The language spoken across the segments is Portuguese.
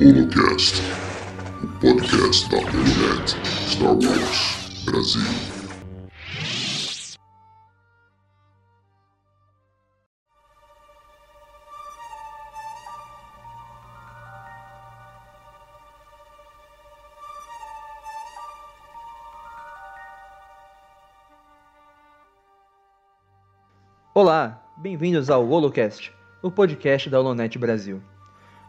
Holocast, o podcast da Holonet Star Wars Brasil. Olá, bem-vindos ao Holocast, o podcast da Holonet Brasil.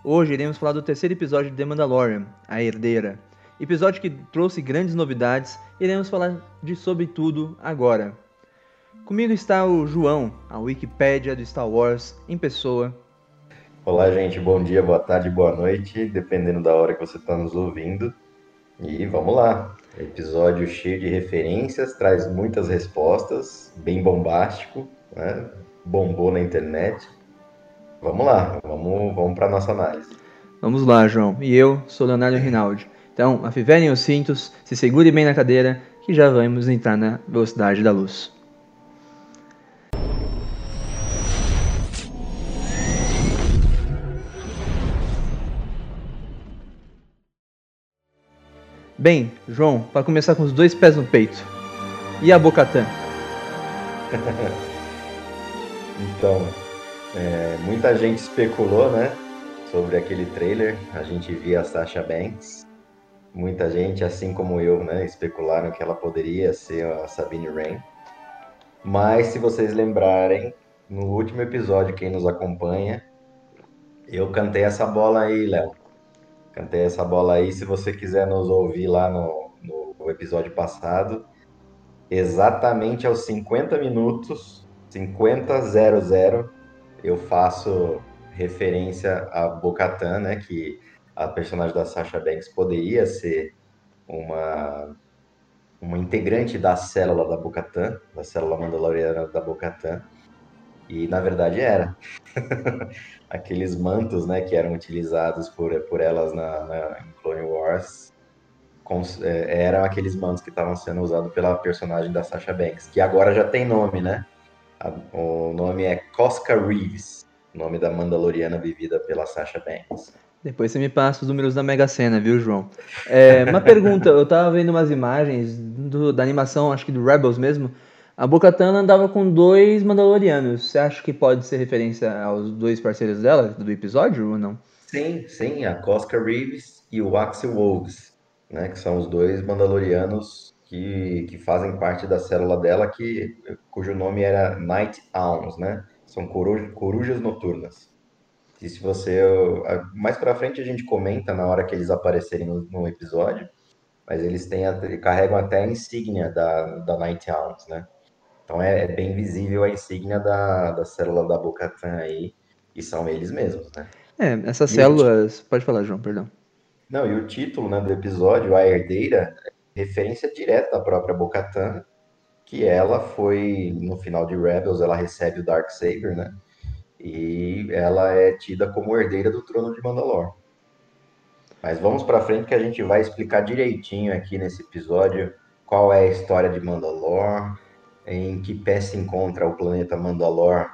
Hoje iremos falar do terceiro episódio de The Mandalorian, A Herdeira. Episódio que trouxe grandes novidades iremos falar de sobre tudo agora. Comigo está o João, a Wikipédia do Star Wars em pessoa. Olá, gente, bom dia, boa tarde, boa noite, dependendo da hora que você está nos ouvindo. E vamos lá! Episódio cheio de referências, traz muitas respostas, bem bombástico né? bombou na internet. Vamos lá, vamos, vamos para nossa análise. Vamos lá, João. E eu sou Leonardo Rinaldi. Então, afivelem os cintos, se segure bem na cadeira, que já vamos entrar na velocidade da luz. Bem, João, para começar com os dois pés no peito. E a Bocatã? Então, é, muita gente especulou, né, sobre aquele trailer. A gente via a Sasha Banks. Muita gente, assim como eu, né, especularam que ela poderia ser a Sabine Wren. Mas se vocês lembrarem, no último episódio, quem nos acompanha, eu cantei essa bola aí, Léo. Cantei essa bola aí. Se você quiser nos ouvir lá no, no episódio passado, exatamente aos 50 minutos 5000 eu faço referência a Bocatan, né, que a personagem da Sasha Banks poderia ser uma uma integrante da célula da Bocatan, da célula mandaloriana da Bocatan. E na verdade era. Aqueles mantos, né, que eram utilizados por, por elas na, na em Clone Wars, é, eram aqueles mantos que estavam sendo usados pela personagem da Sasha Banks, que agora já tem nome, né? O nome é Cosca Reeves, nome da Mandaloriana vivida pela Sasha Banks. Depois você me passa os números da Mega Sena, viu, João? É, uma pergunta, eu tava vendo umas imagens do, da animação, acho que do Rebels mesmo. A Bocatan andava com dois Mandalorianos. Você acha que pode ser referência aos dois parceiros dela do episódio ou não? Sim, sim, a Cosca Reeves e o Axel Wolves, né, que são os dois Mandalorianos que, que fazem parte da célula dela, que, cujo nome era Night Owls, né? São corujas, corujas noturnas. E se você. Mais pra frente a gente comenta na hora que eles aparecerem no, no episódio, mas eles têm carregam até a insígnia da, da Night Owls, né? Então é, é, bem visível a insígnia da, da célula da Bocatan aí, e são eles mesmos, né? É, essas e células. Pode falar, João, perdão. Não, e o título né, do episódio, A Herdeira, referência direta da própria Bocatan, que ela foi, no final de Rebels, ela recebe o Dark Saber, né? E ela é tida como herdeira do trono de Mandalor. Mas vamos para frente que a gente vai explicar direitinho aqui nesse episódio qual é a história de Mandalor, em que pé se encontra o planeta Mandalor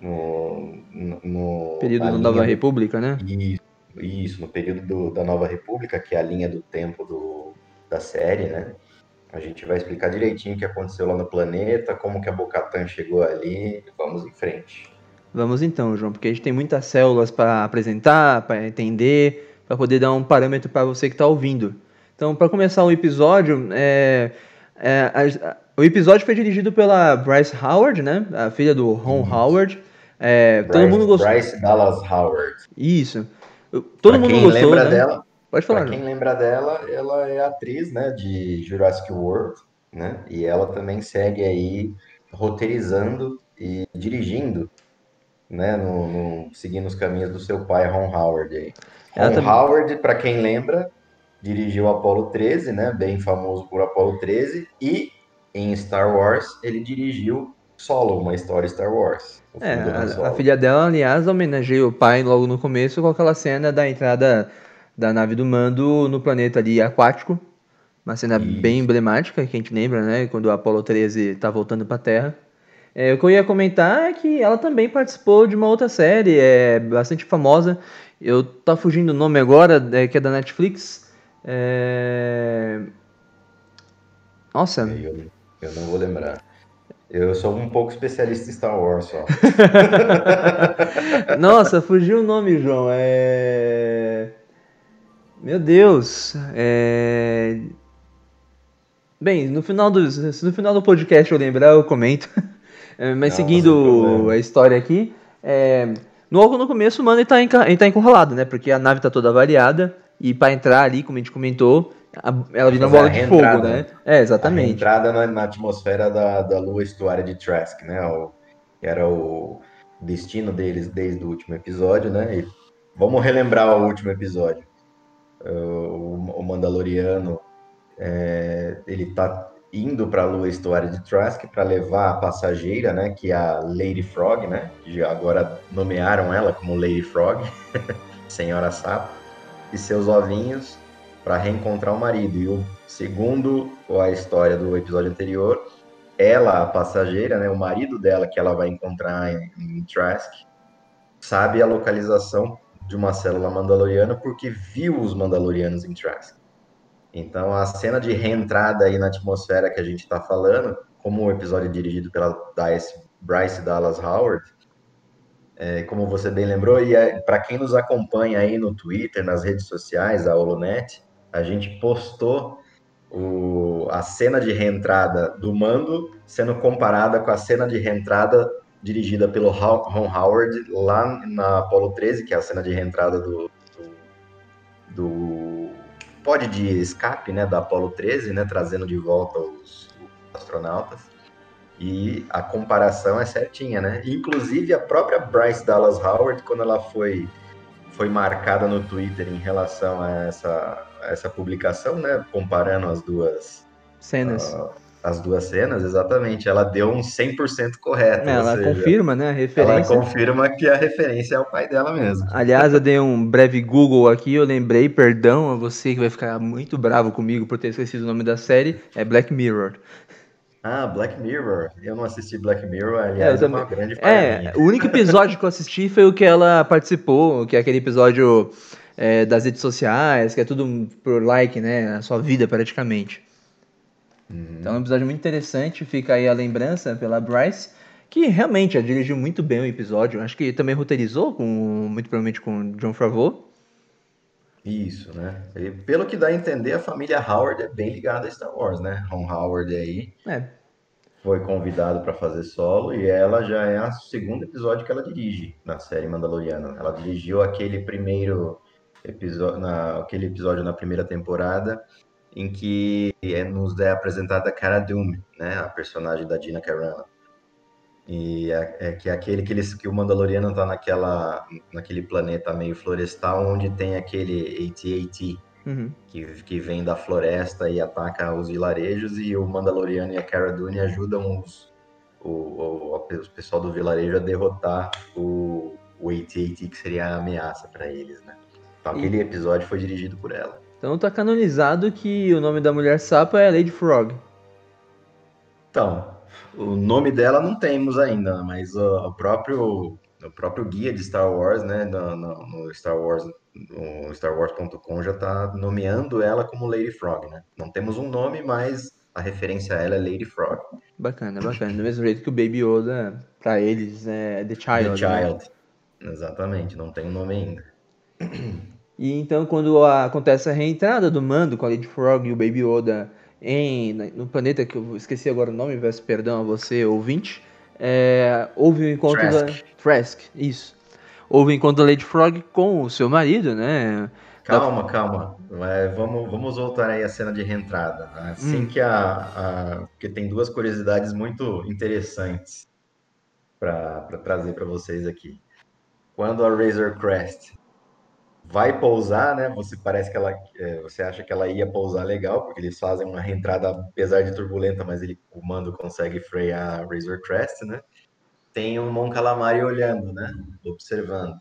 no, no período da Nova República, né? Isso, isso no período do, da Nova República, que é a linha do tempo do, da série, né? A gente vai explicar direitinho o que aconteceu lá no planeta, como que a Bocatan chegou ali. Vamos em frente. Vamos então, João, porque a gente tem muitas células para apresentar, para entender, para poder dar um parâmetro para você que está ouvindo. Então, para começar o episódio, é, é, a, o episódio foi dirigido pela Bryce Howard, né? A filha do Ron uhum. Howard. É, Bryce, todo mundo gostou. Bryce Dallas Howard. Isso. Todo pra mundo quem gostou. Lembra né? dela? Pode falar. Pra quem lembra dela, ela é atriz, né, de Jurassic World, né? E ela também segue aí roteirizando e dirigindo, né, no, no seguindo os caminhos do seu pai Ron Howard aí. Ron também... Howard, para quem lembra, dirigiu Apollo 13, né, bem famoso por Apollo 13 e em Star Wars ele dirigiu Solo, uma história Star Wars. É, a, a, filha dela, aliás, homenageia o pai logo no começo com aquela cena da entrada da nave do Mando no planeta ali aquático. Uma cena bem emblemática, que a gente lembra, né? Quando o Apollo 13 tá voltando para a Terra. É, o que eu ia comentar é que ela também participou de uma outra série, é bastante famosa. Eu tá fugindo o nome agora, é, que é da Netflix. É... Nossa. Eu, eu não vou lembrar. Eu sou um pouco especialista em Star Wars só. Nossa, fugiu o nome, João. É... Meu Deus. É... Bem, no final, do, no final do podcast eu lembrar, eu comento. É, mas Não, seguindo a história aqui, é, logo no começo o Mano ele tá, encurralado, né? Porque a nave tá toda variada e para entrar ali, como a gente comentou, a, ela vira uma bola de fogo, né? É, exatamente. A entrada na, na, atmosfera da, da lua estuária de Trask, né? O, era o destino deles desde o último episódio, né? E vamos relembrar o último episódio. O, Mandaloriano é, ele tá indo para a lua estuária de Trask para levar a passageira, né, que é a Lady Frog, né, que agora nomearam ela como Lady Frog, Senhora Sapo, e seus ovinhos para reencontrar o marido. E o segundo a história do episódio anterior, ela, a passageira, né, o marido dela que ela vai encontrar em, em Trask, sabe a localização de uma célula mandaloriana porque viu os mandalorianos em Trask. Então, a cena de reentrada aí na atmosfera que a gente está falando, como o episódio dirigido pela Dice, Bryce Dallas Howard, é, como você bem lembrou, e é, para quem nos acompanha aí no Twitter, nas redes sociais, a Holonet, a gente postou o, a cena de reentrada do Mando sendo comparada com a cena de reentrada dirigida pelo Ron Howard lá na Apollo 13, que é a cena de reentrada do, do, do pod de escape né, da Apollo 13, né, trazendo de volta os, os astronautas. E a comparação é certinha, né? Inclusive a própria Bryce Dallas Howard, quando ela foi, foi marcada no Twitter em relação a essa, a essa publicação, né? Comparando as duas cenas. Uh, as duas cenas, exatamente. Ela deu um 100% correto. Ela seja, confirma, né, a referência. Ela confirma que a referência é o pai dela mesmo. Aliás, eu dei um breve Google aqui, eu lembrei, perdão a você que vai ficar muito bravo comigo por ter esquecido o nome da série, é Black Mirror. Ah, Black Mirror. Eu não assisti Black Mirror, aliás, é, é uma grande É, o único episódio que eu assisti foi o que ela participou, que é aquele episódio é, das redes sociais, que é tudo por like, né, a sua vida praticamente. Uhum. Então é um episódio muito interessante, fica aí a lembrança pela Bryce, que realmente dirigiu muito bem o episódio. Acho que também roteirizou, com, muito provavelmente com John Favreau. Isso, né? E pelo que dá a entender, a família Howard é bem ligada a Star Wars, né? Ron Howard aí é. foi convidado para fazer solo e ela já é o segundo episódio que ela dirige na série Mandaloriana. Ela dirigiu aquele primeiro episódio, na, aquele episódio na primeira temporada em que é, nos é apresentada a Cara Dune, né, a personagem da Dina Carano. E é, é, que é aquele que, eles, que o Mandaloriano está naquela, naquele planeta meio florestal onde tem aquele AT-AT, uhum. que, que vem da floresta e ataca os vilarejos, e o Mandaloriano e a Cara Dune ajudam os, o, o, o pessoal do vilarejo a derrotar o, o AT-AT, que seria a ameaça para eles, né? Então aquele episódio foi dirigido por ela. Então tá canonizado que o nome da mulher sapo é Lady Frog. Então, o nome dela não temos ainda, mas o, o próprio o próprio guia de Star Wars, né, no, no, Star Wars, no StarWars.com já está nomeando ela como Lady Frog, né? Não temos um nome, mas a referência a ela é Lady Frog. Bacana, bacana. Do mesmo jeito que o Baby Yoda, para eles, é The Child. The? Child. Né? Exatamente, não tem um nome ainda. E então, quando acontece a reentrada do Mando com a Lady Frog e o Baby Yoda em, no planeta que eu esqueci agora o nome, peço perdão a você, ouvinte, é, houve o um encontro Trask. da. Trask, isso. Houve o um encontro da Lady Frog com o seu marido, né? Calma, da... calma. É, vamos, vamos voltar aí à cena de reentrada. Assim hum. que a, a. Porque tem duas curiosidades muito interessantes para trazer para vocês aqui. Quando a Razor Crest vai pousar, né? Você parece que ela, é, você acha que ela ia pousar legal, porque eles fazem uma reentrada, apesar de turbulenta, mas ele, o mando consegue frear a Razor Crest, né? Tem um Mon Calamari olhando, né? Observando.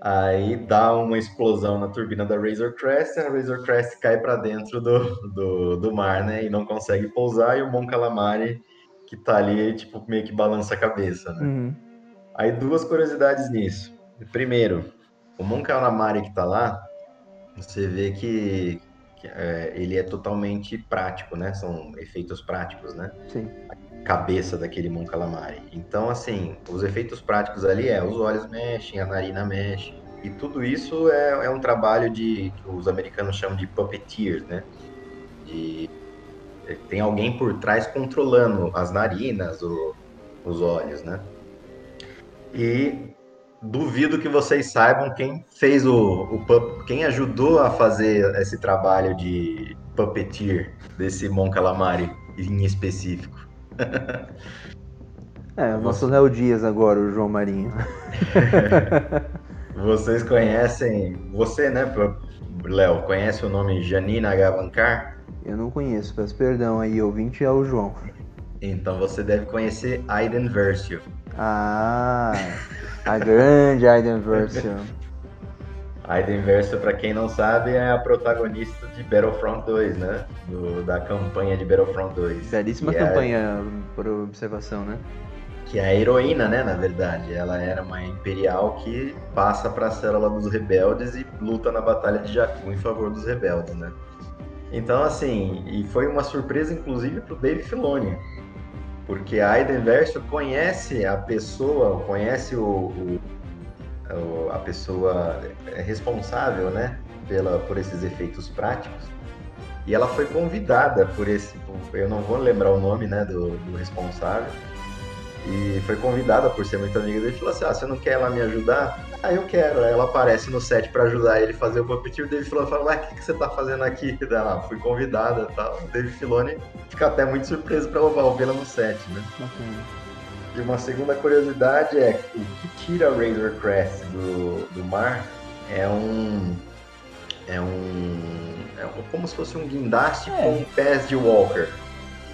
Aí dá uma explosão na turbina da Razor Crest, a Razor Crest cai para dentro do, do, do mar, né? E não consegue pousar, e o Mon Calamari que tá ali, tipo, meio que balança a cabeça, né? Uhum. Aí duas curiosidades nisso. Primeiro, o Mon Calamari que tá lá, você vê que, que, é, ele é totalmente prático, né? São efeitos práticos, né? Sim. A cabeça daquele Mon Calamari. Então, assim, os efeitos práticos ali é os olhos mexem, a narina mexe. E tudo isso é, é um trabalho de que os americanos chamam de puppeteers, né? De, tem alguém por trás controlando as narinas, o, os olhos, né? E duvido que vocês saibam quem fez o, o quem ajudou a fazer esse trabalho de puppeteer desse Mon Calamari em específico. É, o nosso Léo Dias agora, o João Marinho. Vocês conhecem, você, né, Léo, conhece o nome Janina Gavankar? Eu não conheço, peço perdão aí, ouvinte é o João. Então você deve conhecer Aiden Versio. Ah, a grande Aiden Versio. Aiden Versio, para quem não sabe, é a protagonista de Battlefront 2, né? Do, da campanha de Battlefront 2. Belíssima Que campanha, por observação, né? que é a heroína, né, na verdade. Ela era uma imperial que passa para a célula dos rebeldes e luta na batalha de Jakku em favor dos rebeldes, né? Então, assim, e foi uma surpresa inclusive para o Dave Filoni, porque a Aiden Versio conhece a pessoa, conhece o, o, a pessoa responsável, né, pela, por esses efeitos práticos. E ela foi convidada por esse, eu não vou lembrar o nome, né, do, do responsável, e foi convidada por ser muito amiga dele. Falou assim: Ah, você não quer ela me ajudar? Ah, eu quero. Aí ela aparece no set pra ajudar ele a fazer o puppeteer. O David Filoni fala: Ué, o que, que você tá fazendo aqui? Ela, fui convidada e tal. O David Filoni fica até muito surpreso pra vê-la no set, né? Bacana. E uma segunda curiosidade é: o que tira a Razor Crest do, do mar é um. É um. É como se fosse um guindaste É. com pés de Walker.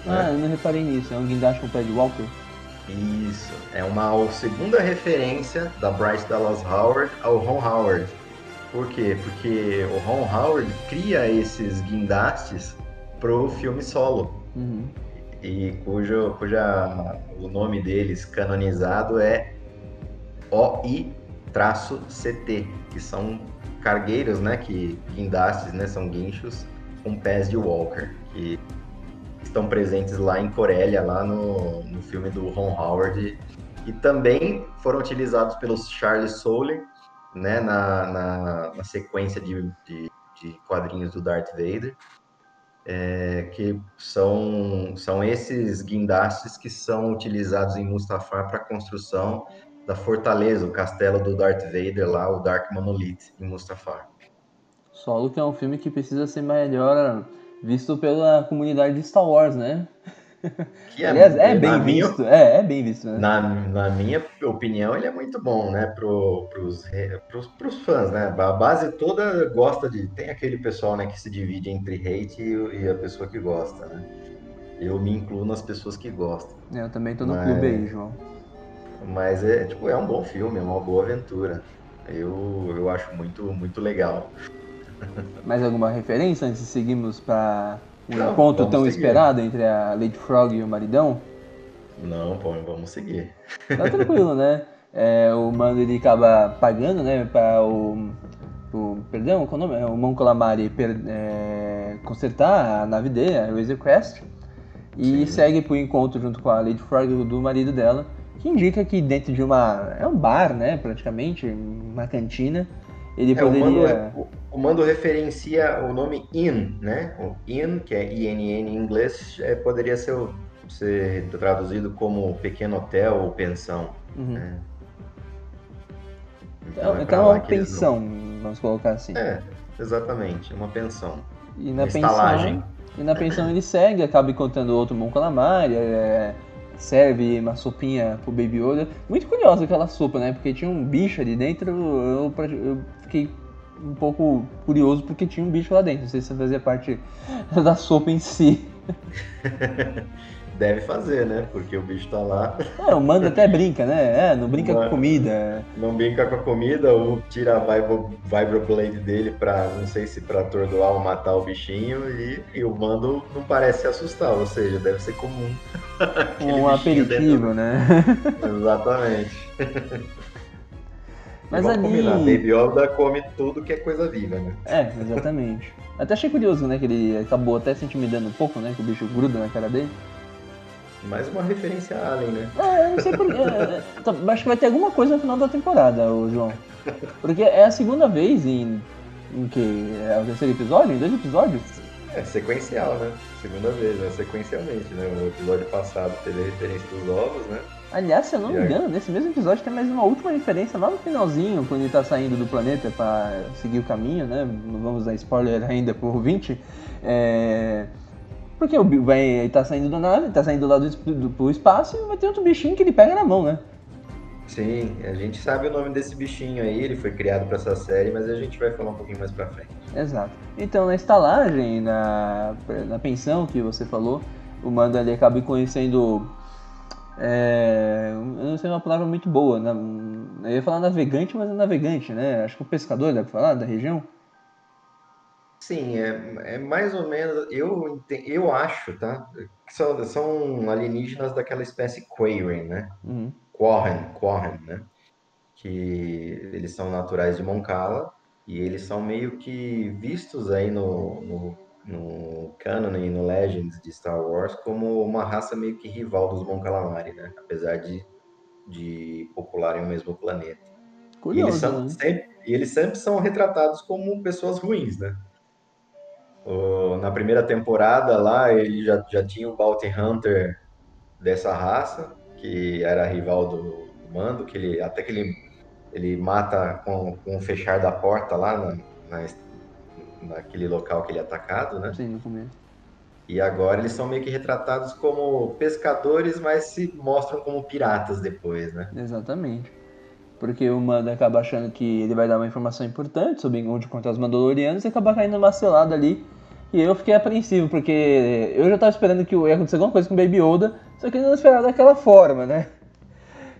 Ah, eu não reparei nisso, é um guindaste com pé de Walker. Isso, é uma segunda referência da Bryce Dallas Howard ao Ron Howard. Por quê? Porque o Ron Howard cria esses guindastes pro filme solo. Uhum. E cujo, cuja o nome deles canonizado é OI-CT, que são cargueiros, né? Que guindastes, né? São guinchos com pés de Walker, que estão presentes lá em Corélia, lá no, no filme do Ron Howard, e também foram utilizados pelos Charles Soule, né, na, na, na sequência de, de, de quadrinhos do Darth Vader, é, que são, são esses guindastes que são utilizados em Mustafar para a construção da fortaleza, o castelo do Darth Vader lá, o Dark Monolith, em Mustafar. Solo que é um filme que precisa ser melhor visto pela comunidade de Star Wars, né? Que Aliás, é bem minha- visto. É, é bem visto, né? Na, na minha opinião, ele é muito bom, né? Pro, pros, pros, pros fãs, né? A base toda gosta de. Tem aquele pessoal né, que se divide entre hate e, e a pessoa que gosta, né? Eu me incluo nas pessoas que gostam. Eu também tô no Mas- clube aí, João. Mas é, tipo, é um bom filme, é uma boa aventura. Eu, eu acho muito, muito legal. Mais alguma referência antes de seguirmos para um Não, encontro tão seguir. esperado entre a Lady Frog e o maridão? Não, pô, vamos seguir. Tá tranquilo, né? É, o mano ele acaba pagando, né, para o, o. Perdão, qual é o nome? É, O Mon Calamari per- é, consertar a nave dele, a Razor Crest, e Sim. segue pro encontro junto com a Lady Frog do marido dela, que indica que dentro de uma. É um bar, né, praticamente, uma cantina, ele É, o, poderia. o, o mando referencia o nome Inn, né? O Inn, que é INN em inglês, é, poderia ser, ser traduzido como pequeno hotel ou pensão. Uhum. né? Então, é então pra é uma pensão, vamos colocar assim. É, exatamente, uma pensão. E na Uma pensão, estalagem. e na pensão ele segue, acaba encontrando outro Mon Calamari, é, serve uma sopinha pro Baby Yoda. Muito curiosa aquela sopa, né? Porque tinha um bicho ali dentro, eu, eu fiquei um pouco curioso porque tinha um bicho lá dentro. Não sei se fazia parte da sopa em si. deve fazer, né? Porque o bicho tá lá. É, o mando até brinca, né? É, não brinca com comida. Não brinca com a comida, ou tira a Vibro, Vibroblade dele pra, não sei se pra atordoar ou matar o bichinho, e, e o mando não parece se assustar, ou seja, deve ser comum. um aperitivo, né? Exatamente. Mas ali... combinar, Baby Yoda come tudo que é coisa viva, né? É, exatamente. até achei curioso, né, que ele acabou até se intimidando um pouco, né, que o bicho gruda na cara dele. Mais uma referência a Alien, né? É, eu não sei por é, é, tá, Acho que vai ter alguma coisa no final da temporada, o João. Porque é a segunda vez em. em que? É o terceiro episódio? Em dois episódios? É sequencial, né? Segunda vez, né? Sequencialmente, né? O episódio passado teve a referência dos ovos, né? Aliás, se eu não me engano, nesse mesmo episódio tem mais uma última referência lá no finalzinho, quando ele tá saindo do planeta para seguir o caminho, né? Não vamos dar spoiler ainda pro ouvinte. É... Porque o vai, ele tá saindo da nave, tá saindo lá do, do, pro espaço e vai ter outro bichinho que ele pega na mão, né? Sim, a gente sabe o nome desse bichinho aí, ele foi criado para essa série, mas a gente vai falar um pouquinho mais pra frente. Exato. Então, na estalagem, na, na pensão que você falou, o Manda ali acaba conhecendo é, eu não sei uma palavra muito boa. Né? Eu ia falar navegante, mas é navegante, né? Acho que o pescador deve falar da região. Sim, é, é mais ou menos. Eu, eu acho, tá? Que são, são alienígenas daquela espécie Quairen, né? Uhum. Quorren, né? Que eles são naturais de Moncala e eles são meio que vistos aí no, no no canon e no Legends de Star Wars como uma raça meio que rival dos Mon Calamari, né? Apesar de, de popularem o mesmo planeta. Curioso, e, eles são, né? sempre, e eles sempre são retratados como pessoas ruins, né? Na primeira temporada lá, ele já, já tinha um Bounty Hunter dessa raça, que era rival do, do Mando, que ele até que ele, ele mata com, com o fechar da porta lá na, na naquele local que ele é atacado, né? Sim, no começo. E agora eles são meio que retratados como pescadores, mas se mostram como piratas depois, né? Exatamente. Porque o Mando acaba achando que ele vai dar uma informação importante sobre onde encontrar os Mandalorianos e acaba caindo numa selada ali. E eu fiquei apreensivo, porque eu já estava esperando que ia acontecer alguma coisa com o Baby Yoda, só que ele não esperava daquela forma, né?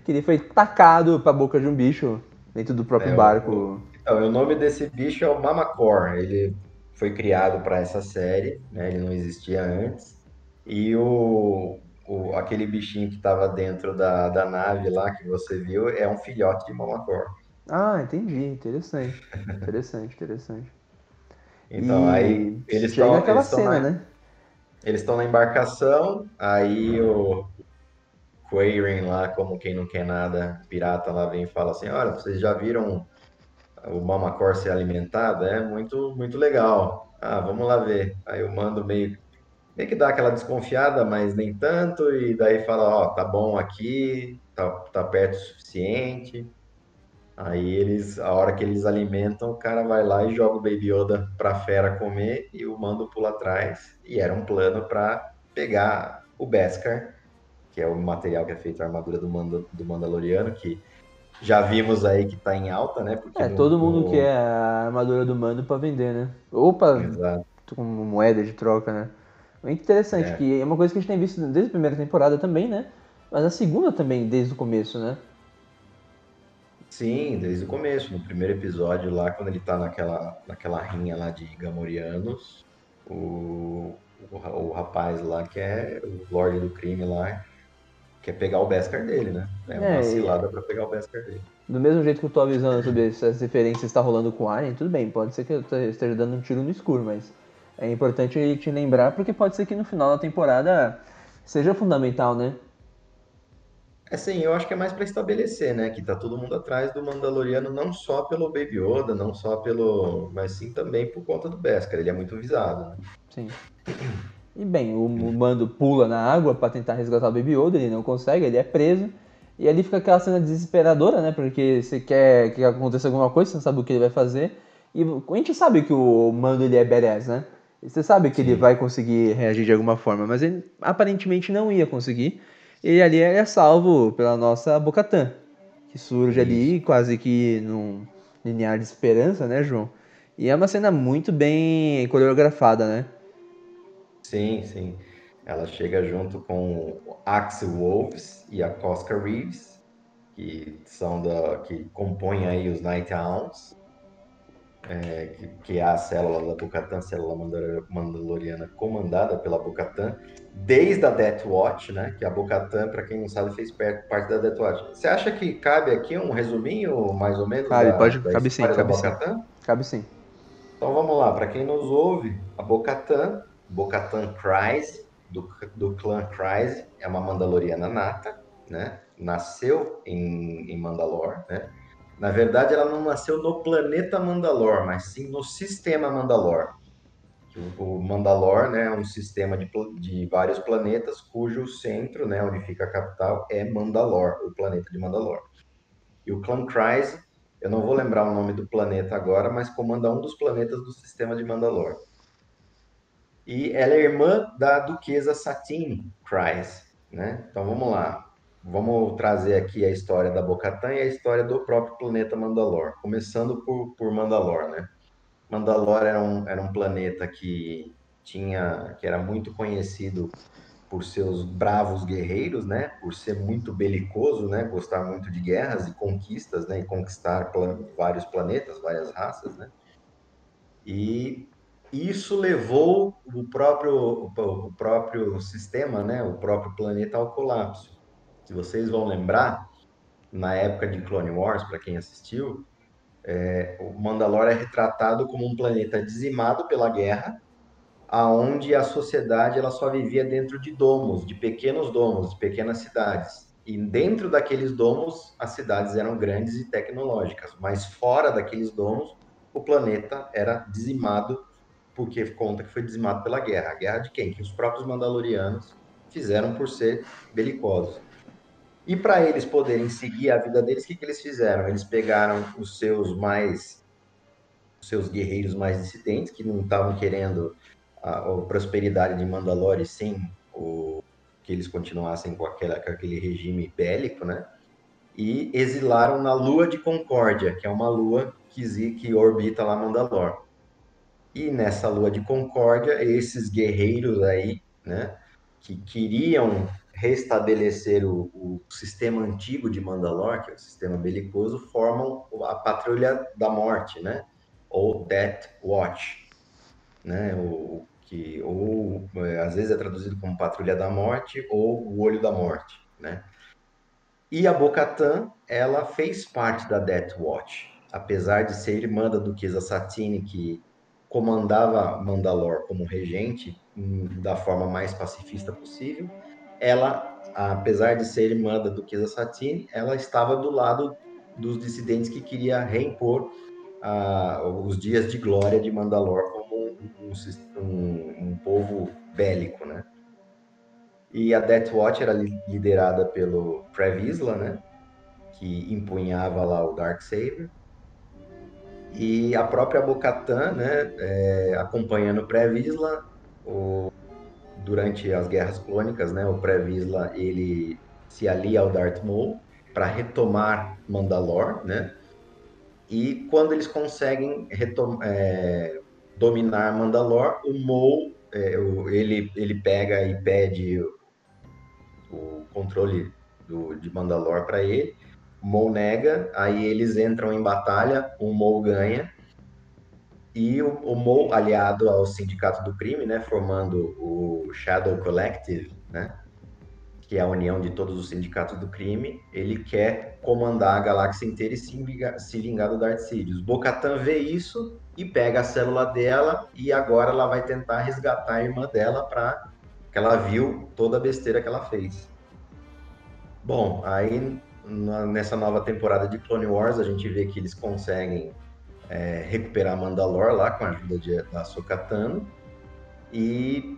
Que ele foi tacado pra boca de um bicho dentro do próprio é, barco. O, então, o nome desse bicho é o Mamacor. Ele foi criado para essa série, né? Ele não existia antes. E o, o aquele bichinho que estava dentro da, da nave lá que você viu é um filhote de Mamacor. Ah, entendi. Interessante. interessante, interessante. Então, e aí eles estão aquela eles cena, na, né? Eles estão na embarcação, aí o Quairen lá, como quem não quer nada, pirata lá vem e fala assim, olha, vocês já viram o Mamacor ser alimentado, é muito, muito legal. Ah, vamos lá ver. Aí eu mando meio, meio que dá aquela desconfiada, mas nem tanto, e daí fala, ó, tá bom aqui, tá, tá perto o suficiente. Aí eles, a hora que eles alimentam, o cara vai lá e joga o Baby Yoda pra fera comer e o mando pula atrás. E era um plano para pegar o Beskar, que é o material que é feito a armadura do, Mando, do Mandaloriano, que já vimos aí que tá em alta, né? Porque é, no, todo mundo no... quer a armadura do Mando para vender, né? Opa, como moeda de troca, né? Muito interessante, é. que é uma coisa que a gente tem visto desde a primeira temporada também, né? Mas a segunda também, desde o começo, né? Sim, desde o começo. No primeiro episódio lá, quando ele tá naquela, naquela rinha lá de Gamorianos, o, o, o rapaz lá, que é o Lorde do Crime lá, que é pegar o Beskar dele, né? É uma é, cilada pra pegar o Beskar dele. Do mesmo jeito que eu tô avisando sobre essas referências que está rolando com o Alien, tudo bem, pode ser que eu esteja dando um tiro no escuro, mas é importante te lembrar porque pode ser que no final da temporada seja fundamental, né? É sim, eu acho que é mais para estabelecer, né, que tá todo mundo atrás do Mandaloriano não só pelo Baby Yoda, não só pelo, mas sim também por conta do Beskar, ele é muito visado, né? Sim. E bem, o, Mando pula na água para tentar resgatar o Baby Yoda, ele não consegue, ele é preso. E ali fica aquela cena desesperadora, né? Porque você quer que aconteça alguma coisa, você não sabe o que ele vai fazer. E a gente sabe que o Mando ele é badass, né? Você sabe que Sim. ele vai conseguir reagir de alguma forma, mas ele aparentemente não ia conseguir. E ali é salvo pela nossa Bocatã, que surge Isso. ali quase que num linear de esperança, né, João? E é uma cena muito bem coreografada, né? Sim, sim. Ela chega junto com Axel Wolves e a Cosca Reeves, que são da que compõem aí os Night Owls, é, que, que, é a célula da Bocatan, célula mandaloriana comandada pela Bocatan, desde a Death Watch, né? Que a Bocatan, para quem não sabe, fez parte da Death Watch. Você acha que cabe aqui um resuminho, mais ou menos? Cabe, da, pode, da cabe sim, cabe sim. Cabe sim. Então vamos lá, para quem nos ouve, a Bocatan, Bocatan Kryze, do, do clã Kryze, é uma Mandaloriana nata, né? Nasceu em, em Mandalore, né? Na verdade, ela não nasceu no planeta Mandalor, mas sim no sistema Mandalor. O Mandalor né, é um sistema de, de vários planetas cujo centro, né, onde fica a capital, é Mandalor, o planeta de Mandalor. E o clã Kryze, eu não vou lembrar o nome do planeta agora, mas comanda um dos planetas do sistema de Mandalor. E ela é irmã da duquesa Satine Kryze, né? Então vamos lá. Vamos trazer aqui a história da Bocatan e a história do próprio planeta Mandalor, começando por, por Mandalor, né? Mandalor era um, era um planeta que tinha, que era muito conhecido por seus bravos guerreiros, né? Por ser muito belicoso, né? Gostar muito de guerras e conquistas, né? E conquistar vários planetas, várias raças, né? E isso levou o próprio, o próprio sistema, né? O próprio planeta ao colapso. Se vocês vão lembrar, na época de Clone Wars, para quem assistiu, é, o Mandalore é retratado como um planeta dizimado pela guerra, aonde a sociedade ela só vivia dentro de domos, de pequenos domos, de pequenas cidades. E dentro daqueles domos, as cidades eram grandes e tecnológicas, mas fora daqueles domos, o planeta era dizimado porque conta que foi dizimado pela guerra. A guerra de quem? Que os próprios Mandalorianos fizeram por ser belicosos. E para eles poderem seguir a vida deles, o que, que eles fizeram? Eles pegaram os seus mais os seus guerreiros mais dissidentes, que não estavam querendo a, a, prosperidade de Mandalore sem o, que eles continuassem com, aquela, com aquele regime bélico, né? E exilaram na Lua de Concórdia, que é uma lua que, que orbita lá Mandalor. E nessa Lua de Concórdia, esses guerreiros aí, né, que queriam restabelecer o, o, sistema antigo de Mandalor, que é o sistema belicoso, formam a Patrulha da Morte, né? Ou Death Watch, né? O, que ou é, às vezes é traduzido como Patrulha da Morte ou o Olho da Morte, né? E a Bocatan, ela fez parte da Death Watch, apesar de ser irmã da Duquesa Satine, que comandava Mandalor como regente hum, da forma mais pacifista possível ela, apesar de ser irmã da Duquesa Satine, ela estava do lado dos dissidentes que queria reimpor uh, os dias de glória de Mandalor como um, um, um, povo bélico, né? E a Death Watch era liderada pelo Previsla, né? Que empunhava lá o Darksaber. E a própria Bocatan, né? É, acompanhando o Previsla, o durante as guerras clônicas, né, o Previsla ele se alia ao Darth Maul para retomar Mandalor, né? E quando eles conseguem é, dominar Mandalor, o Maul é, ele ele pega e pede o, o controle do, de Mandalor para ele. Maul nega, aí eles entram em batalha, o Maul ganha e o, o Mo, aliado ao Sindicato do Crime, né, formando o Shadow Collective, né, que é a união de todos os sindicatos do crime, ele quer comandar a galáxia inteira e se vingar, se vingar do Darth Sidious. Bo-Katan vê isso e pega a célula dela e agora ela vai tentar resgatar a irmã dela para que ela viu toda a besteira que ela fez. Bom, aí na, nessa nova temporada de Clone Wars a gente vê que eles conseguem é, recuperar Mandalor lá com a ajuda de, da Sokatano. E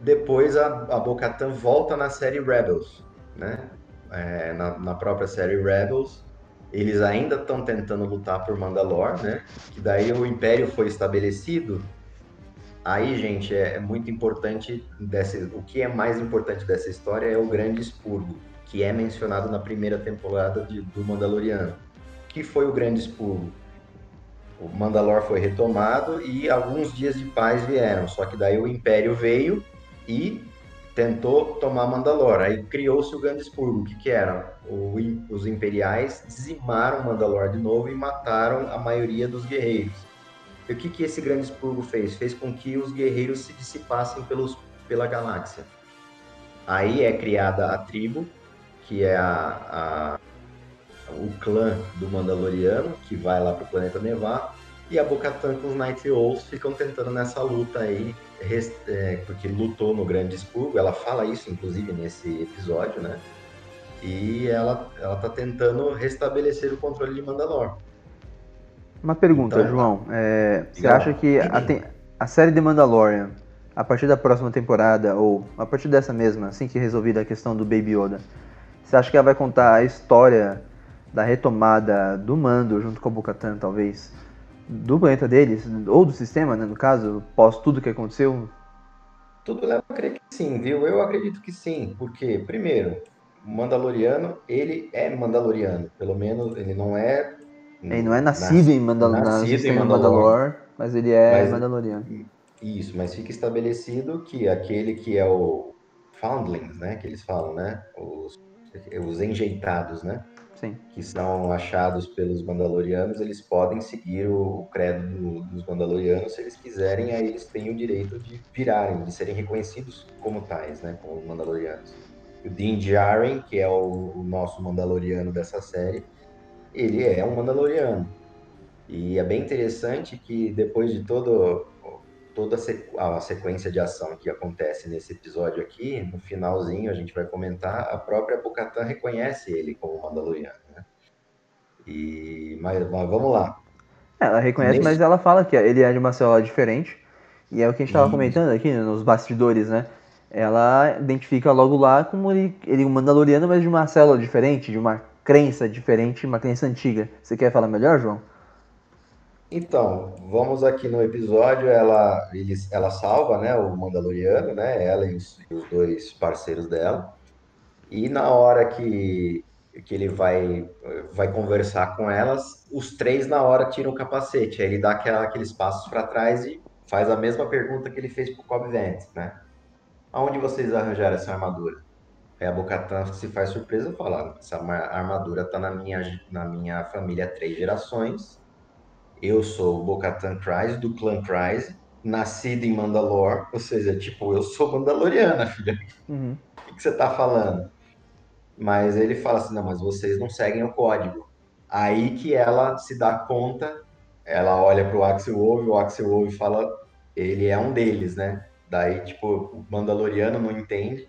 depois a, a Bo-Katan volta na série Rebels, né? É, na, na, própria série Rebels, eles ainda estão tentando lutar por Mandalor, né? Que daí o Império foi estabelecido. Aí, gente, é, é muito importante dessa, o que é mais importante dessa história é o Grande Expurgo, que é mencionado na primeira temporada de, do Mandaloriano. Que foi o Grande Expurgo? o Mandalor foi retomado e alguns dias de paz vieram. Só que daí o Império veio e tentou tomar Mandalor. Aí criou-se o Grande Expurgo. Que, que era? O, os Imperiais dizimaram Mandalor de novo e mataram a maioria dos guerreiros. E o que, que esse Grande Expurgo fez? Fez com que os guerreiros se dissipassem pelos, pela galáxia. Aí é criada a tribo, que é a, a o clã do Mandaloriano, que vai lá para o planeta Nevar, e a Bocatan com os Night Owls ficam tentando nessa luta aí, é, porque lutou no Grande Expurgo, ela fala isso inclusive nesse episódio, né? E ela, ela tá tentando restabelecer o controle de Mandalor. Uma pergunta, então, João. É, você acha que a, a série de Mandalorian, a partir da próxima temporada, ou a partir dessa mesma, assim que resolvida a questão do Baby Yoda, você acha que ela vai contar a história da retomada do mando junto com a Bocatan, talvez, do planeta deles, ou do sistema, né, no caso, pós tudo que aconteceu? Tudo leva a crer que sim, viu? Eu acredito que sim, porque, primeiro, o Mandaloriano, ele é Mandaloriano, pelo menos ele não é... Ele não é nascido em, Mandal nascido em Mandalor, mas ele é mas, Mandaloriano. Isso, mas fica estabelecido que aquele que é o Foundlings, né, que eles falam, né, os, os enjeitados, né, Sim. que são achados pelos Mandalorianos, eles podem seguir o credo do, dos Mandalorianos se eles quiserem, aí eles têm o direito de virarem, de serem reconhecidos como tais, né, como Mandalorianos. O Din Djarin, que é o, o nosso Mandaloriano dessa série, ele é um Mandaloriano. E é bem interessante que depois de todo toda a sequência de ação que acontece nesse episódio aqui, no finalzinho a gente vai comentar, a própria Bocatan reconhece ele como Mandaloriano, né? E mas, mas vamos lá. Ela reconhece, Nesse... mas ela fala que ele é de uma célula diferente. E é o que a gente estava comentando aqui nos bastidores, né? Ela identifica logo lá como ele, ele é um Mandaloriano, mas de uma célula diferente, de uma crença diferente, uma crença antiga. Você quer falar melhor, João? Então, vamos aqui no episódio, ela, eles, ela salva, né, o Mandaloriano, né, ela e os, os, dois parceiros dela. E na hora que, que ele vai, vai conversar com elas, os três na hora tiram o capacete. Aí ele dá aquela, aqueles passos para trás e faz a mesma pergunta que ele fez pro Cobb Vance, né? Aonde vocês arranjaram essa armadura? Aí a Bocatan se faz surpresa e fala, essa armadura tá na minha, na minha família há três gerações eu sou o Bocatan Kryze, do clã Kryze, nascido em Mandalor, ou seja, tipo, eu sou Mandaloriana, filha. Uhum. O que você tá falando? Mas ele fala assim, não, mas vocês não seguem o código. Aí que ela se dá conta, ela olha pro Axel Wolf, o Axel Wolf fala, ele é um deles, né? Daí, tipo, o Mandaloriano não entende.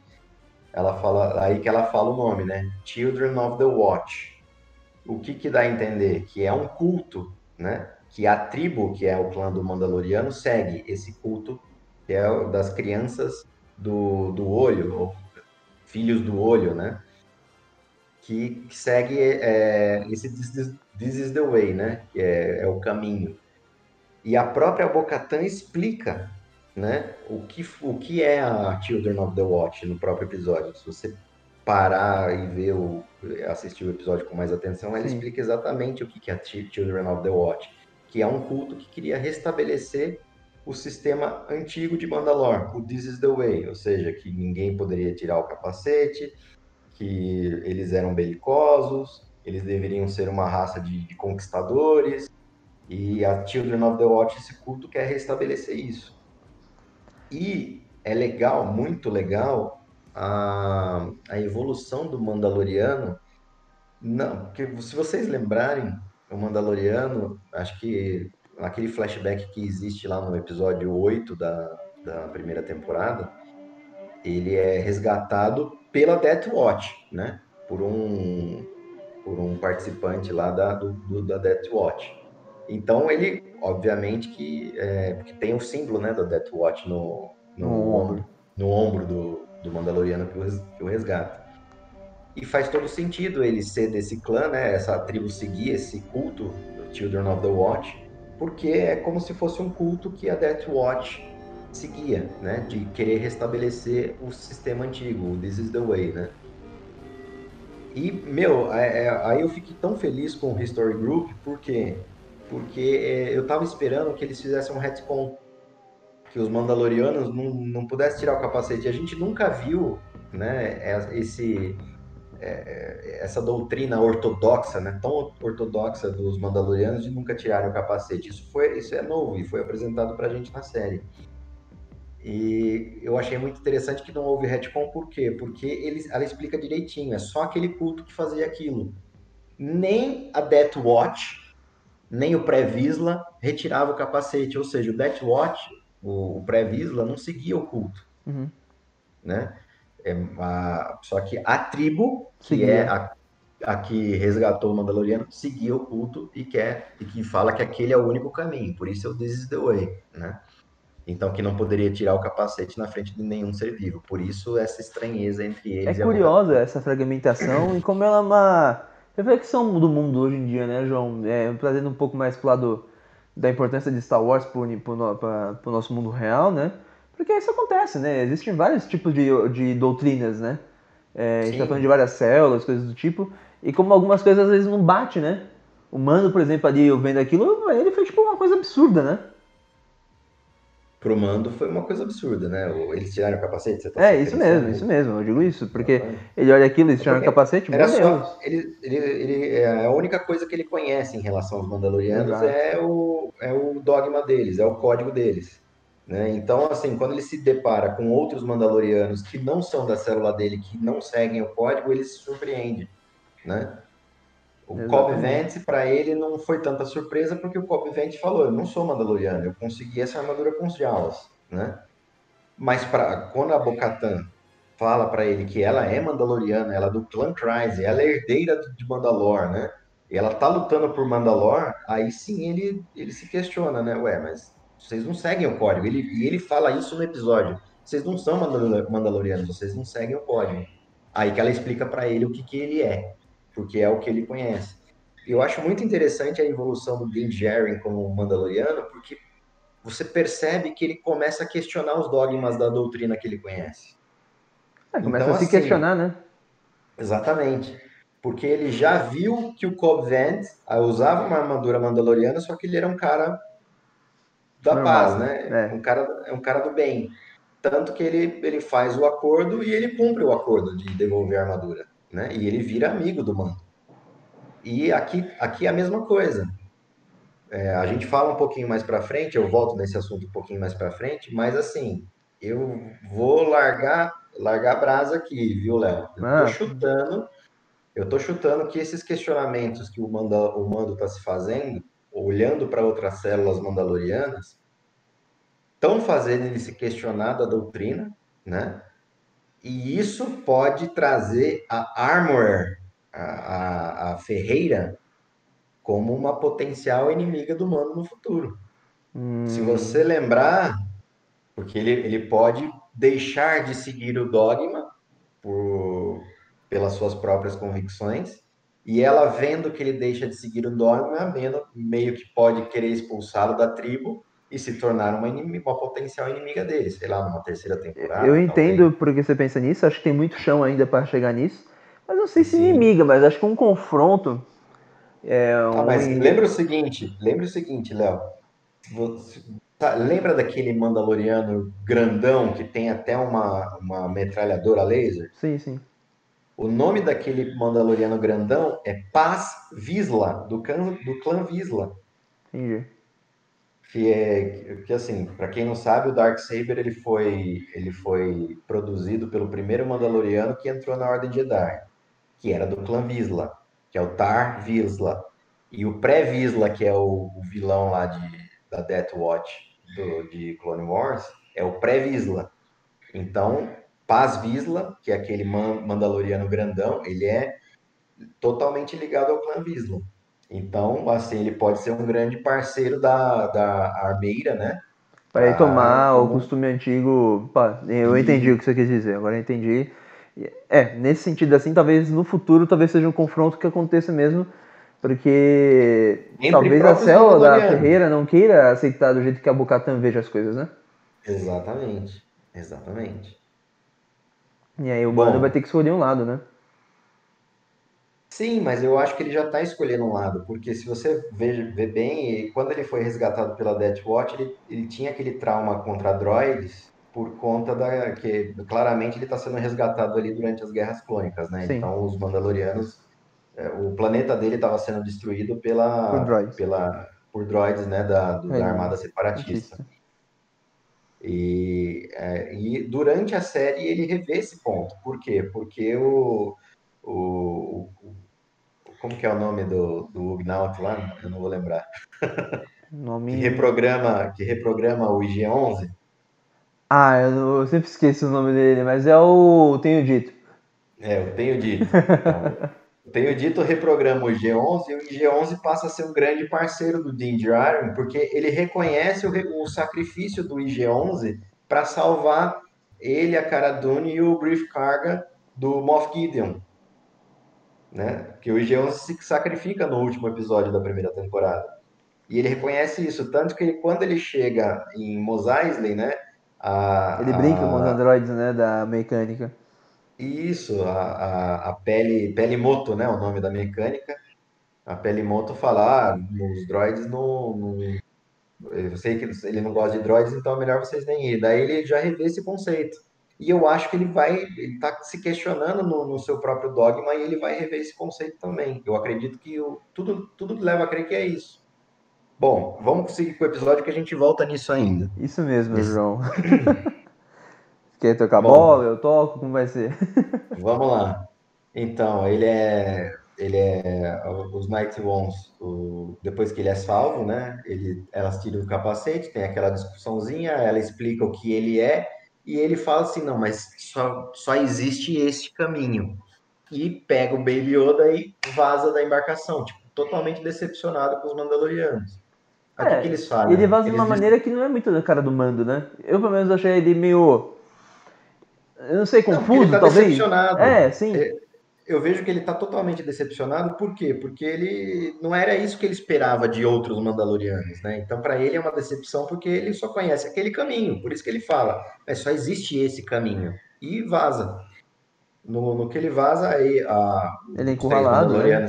Ela fala, aí que ela fala o nome, né? Children of the Watch. O que que dá a entender? Que é um culto, né? Que a tribo, que é o clã do Mandaloriano, segue esse culto, que é o das crianças do, do olho, ou filhos do olho, né? Que, que segue é, esse this, this, is the way, né? Que é, é o caminho. E a própria Bocatan explica né, o, que, o que é a Children of the Watch no próprio episódio. Se você parar e ver o, assistir o episódio com mais atenção, ela Sim. explica exatamente o que é a Children of the Watch que é um culto que queria restabelecer o sistema antigo de Mandalor, o This is the Way, ou seja, que ninguém poderia tirar o capacete, que eles eram belicosos, eles deveriam ser uma raça de, de conquistadores, e a Children of the Watch, esse culto quer restabelecer isso. E é legal, muito legal, a, a evolução do Mandaloriano, não, porque se vocês lembrarem, o Mandaloriano, acho que aquele flashback que existe lá no episódio 8 da, da primeira temporada, ele é resgatado pela Death Watch, né? Por um, por um participante lá da, do, do da Death Watch. Então ele, obviamente, que é, porque tem o símbolo né, da Death Watch no, no, no ombro, no ombro do, do Mandaloriano que o, que o resgata. E faz todo sentido ele ser desse clã, né? Essa tribo seguir esse culto do Children of the Watch, porque é como se fosse um culto que a Death Watch seguia, né? De querer restabelecer o sistema antigo, o This is the Way, né? E, meu, é, é, aí eu fiquei tão feliz com o History Group, por quê? Porque é, eu tava esperando que eles fizessem um retcon, que os Mandalorianos não, não pudessem tirar o capacete. A gente nunca viu, né, esse é, essa doutrina ortodoxa, né, tão ortodoxa dos Mandalorianos de nunca tirarem o capacete. Isso foi, isso é novo e foi apresentado para a gente na série. E eu achei muito interessante que não houve retcon, por quê? Porque ele, ela explica direitinho, é só aquele culto que fazia aquilo. Nem a Death Watch, nem o pré-Visla retirava o capacete, ou seja, o Death Watch, o, o pré-Visla, não seguia o culto. Uhum. Né? É, a, só que a tribo, que seguia. é a, a que resgatou o Mandaloriano, seguia o culto e, quer, e que fala que aquele é o único caminho, por isso é o This is the Way, né? Então, que não poderia tirar o capacete na frente de nenhum ser vivo. Por isso, essa estranheza entre eles. É curiosa essa fragmentação e como ela é uma reflexão do mundo hoje em dia, né, João? É, trazendo um pouco mais pro lado da importância de Star Wars para o nosso mundo real, né? Porque isso acontece, né? Existem vários tipos de, de doutrinas, né? É, a gente tá falando de várias células, coisas do tipo. E como algumas coisas às vezes não bate, né? O Mando, por exemplo, ali vendo aquilo, ele fez tipo uma coisa absurda, né? pro Mando foi uma coisa absurda, né? Eles tiraram o capacete, tá É, isso mesmo, isso mesmo, eu digo isso, porque ele olha aquilo, eles tiraram o capacete, era só, ele, ele, ele, é a única coisa que ele conhece em relação aos Mandalorianos é o, é o dogma deles, é o código deles. Né? Então, assim, quando ele se depara com outros Mandalorianos que não são da célula dele, que não seguem o código, ele se surpreende, né? O Cobb Vance, para ele, não foi tanta surpresa, porque o Cobb Vance falou: Eu não sou Mandaloriano, eu consegui essa armadura com os Jawas, né? Mas pra, quando a Bocatan fala para ele que ela é Mandaloriana, ela é do clã Kryze, ela é herdeira de Mandalor, né? E ela tá lutando por Mandalor, aí sim ele, ele se questiona, né? Ué, mas vocês não seguem o código. Ele, e ele fala isso no episódio. Vocês não são Mandalorianos, vocês não seguem o código. Aí que ela explica para ele o que, que ele é porque é o que ele conhece. Eu acho muito interessante a evolução do Din Djarin como Mandaloriano, porque você percebe que ele começa a questionar os dogmas da doutrina que ele conhece. É, começa então, a se assim, questionar, né? Exatamente. Porque ele já viu que o Cobb Vanth ah, usava uma armadura mandaloriana, só que ele era um cara da Normal, paz, né? É. Um, cara, é um cara do bem. Tanto que ele, ele faz o acordo e ele cumpre o acordo de devolver a armadura né? E ele vira amigo do mando. E aqui, aqui é a mesma coisa. É, a gente fala um pouquinho mais para frente, eu volto nesse assunto um pouquinho mais para frente, mas assim, eu vou largar largar a brasa aqui, viu, Léo? Eu ah. tô chutando, eu tô chutando que esses questionamentos que o, manda, o mando está se fazendo, olhando para outras células mandalorianas, estão fazendo ele se questionar da doutrina, né? E isso pode trazer a Armorer, a, a, a Ferreira, como uma potencial inimiga do mano no futuro. Hum. Se você lembrar, porque ele, ele pode deixar de seguir o dogma por, pelas suas próprias convicções, e ela vendo que ele deixa de seguir o dogma, meio que pode querer expulsá-lo da tribo, e se tornar uma, inimiga, uma potencial inimiga dele, sei lá, numa terceira temporada. Eu entendo porque você pensa nisso, acho que tem muito chão ainda para chegar nisso, mas não sei se Sim. inimiga, mas acho que um confronto. É um... Ah, mas lembra o seguinte, lembra o seguinte, Léo. Tá, lembra daquele Mandaloriano grandão que tem até uma, uma metralhadora laser? Sim, sim. O nome daquele Mandaloriano grandão é Paz Visla, do clã, do clã Visla. Entendi que é que assim, para quem não sabe, o Dark Saber ele foi ele foi produzido pelo primeiro Mandaloriano que entrou na Ordem Jedi, que era do clã Visla, que é o Tar Visla. E o pré-Visla, que é o, o, vilão lá de, da Death Watch do, de Clone Wars, é o pré-Visla. Então, Paz Visla, que é aquele Mandaloriano grandão, ele é totalmente ligado ao clã Visla. Então, assim, ele pode ser um grande parceiro da, da armeira, né? Para retomar o costume antigo. Pá, eu entendi o que você quis dizer, agora eu entendi. É, nesse sentido assim, talvez no futuro talvez seja um confronto que aconteça mesmo, porque Entre talvez a célula da Ferreira não queira aceitar do jeito que a Bocatan veja as coisas, né? Exatamente, exatamente. E aí o Bando vai ter que escolher um lado, né? Sim, mas eu acho que ele já está escolhendo um lado, porque se você vê, vê bem, quando ele foi resgatado pela Death Watch, ele, ele tinha aquele trauma contra droids por conta da que claramente ele está sendo resgatado ali durante as guerras clônicas, né? Sim. Então os Mandalorianos, é, o planeta dele estava sendo destruído pela Por droids. pela por droids, né, da, do- É, da Armada Separatista. E, é, e durante a série ele revê esse ponto. Por quê? Porque o, o, o- como que é o nome do, do Ugnaught lá? Eu não vou lembrar. Que Nome. reprograma, que reprograma o IG-11. Ah, eu, eu sempre esqueço o nome dele, mas é o Tenho Dito. É, eu tenho dito. Então, tenho dito reprograma o IG-11 e o IG-11 passa a ser um grande parceiro do Din Djarin, porque ele reconhece o, o sacrifício do IG-11 para salvar ele, a Cara Dune e o Grief Karga do Moff Gideon. Né? Que o IG-11 se sacrifica no último episódio da primeira temporada. E ele reconhece isso, tanto que quando ele chega em Mos Eisley, né? a- Ele brinca com os a- androides, né, da mecânica. Isso, a, a, a pele, pele moto, né? O nome da mecânica. A pele moto fala, ah, os droids não, não- Eu sei que ele não gosta de droids, então é melhor vocês nem ir. Daí ele já revê esse conceito. E eu acho que ele vai, ele tá se questionando no, no seu próprio dogma e ele vai rever esse conceito também. Eu acredito que o, tudo, tudo leva a crer que é isso. Bom, vamos seguir com o episódio que a gente volta nisso ainda. Isso mesmo, João. Quer tocar Bom. bola? Eu toco? Como vai ser? Vamos lá. Então, ele é, ele é os Night Ones, o- depois que ele é salvo, né? Ele, elas tiram o capacete, tem aquela discussãozinha, ela explica o que ele é e ele fala assim, não, mas só, só existe esse caminho. E pega o Baby Yoda e vaza da embarcação, tipo, totalmente decepcionado com os Mandalorianos. O que É, que eles fazem? Ele vaza de uma Eles maneira que não é muito da cara do mando, né? Eu, pelo menos, achei ele meio. Eu não sei, Não, confuso, ele tá talvez. decepcionado. É, sim. É, eu vejo que ele está totalmente decepcionado, por quê? Porque ele não era isso que ele esperava de outros Mandalorianos, né? Então, para ele é uma decepção porque ele só conhece aquele caminho, por isso que ele fala, mas só existe esse caminho. E vaza. No, no que ele vaza, aí a, Ele é encurralado, né?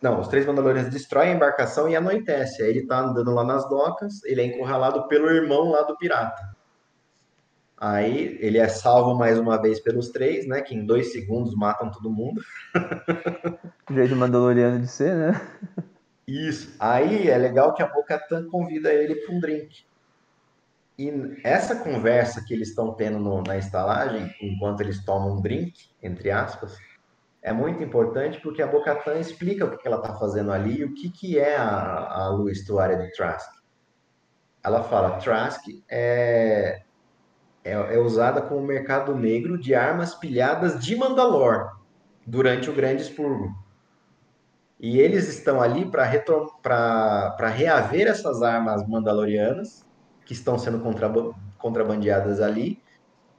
Não, os três Mandalorianos destroem a embarcação e anoitece. Aí ele tá andando lá nas docas, ele é encurralado pelo irmão lá do pirata. Aí ele é salvo mais uma vez pelos três, né? Que em dois segundos matam todo mundo. Jeito mandaloriano de ser, né? Isso. Aí é legal que a Bo-Katan convida ele para um drink. E essa conversa que eles estão tendo no- na estalagem, enquanto eles tomam um drink, entre aspas, é muito importante porque a Bo-Katan explica o que que ela está fazendo ali e o que, que é a, a lua estuária de Trask. Ela fala, Trask é, é, é usada como mercado negro de armas pilhadas de Mandalor durante o Grande Expurgo. E eles estão ali para reaver essas armas mandalorianas que estão sendo contraba- contrabandeadas ali,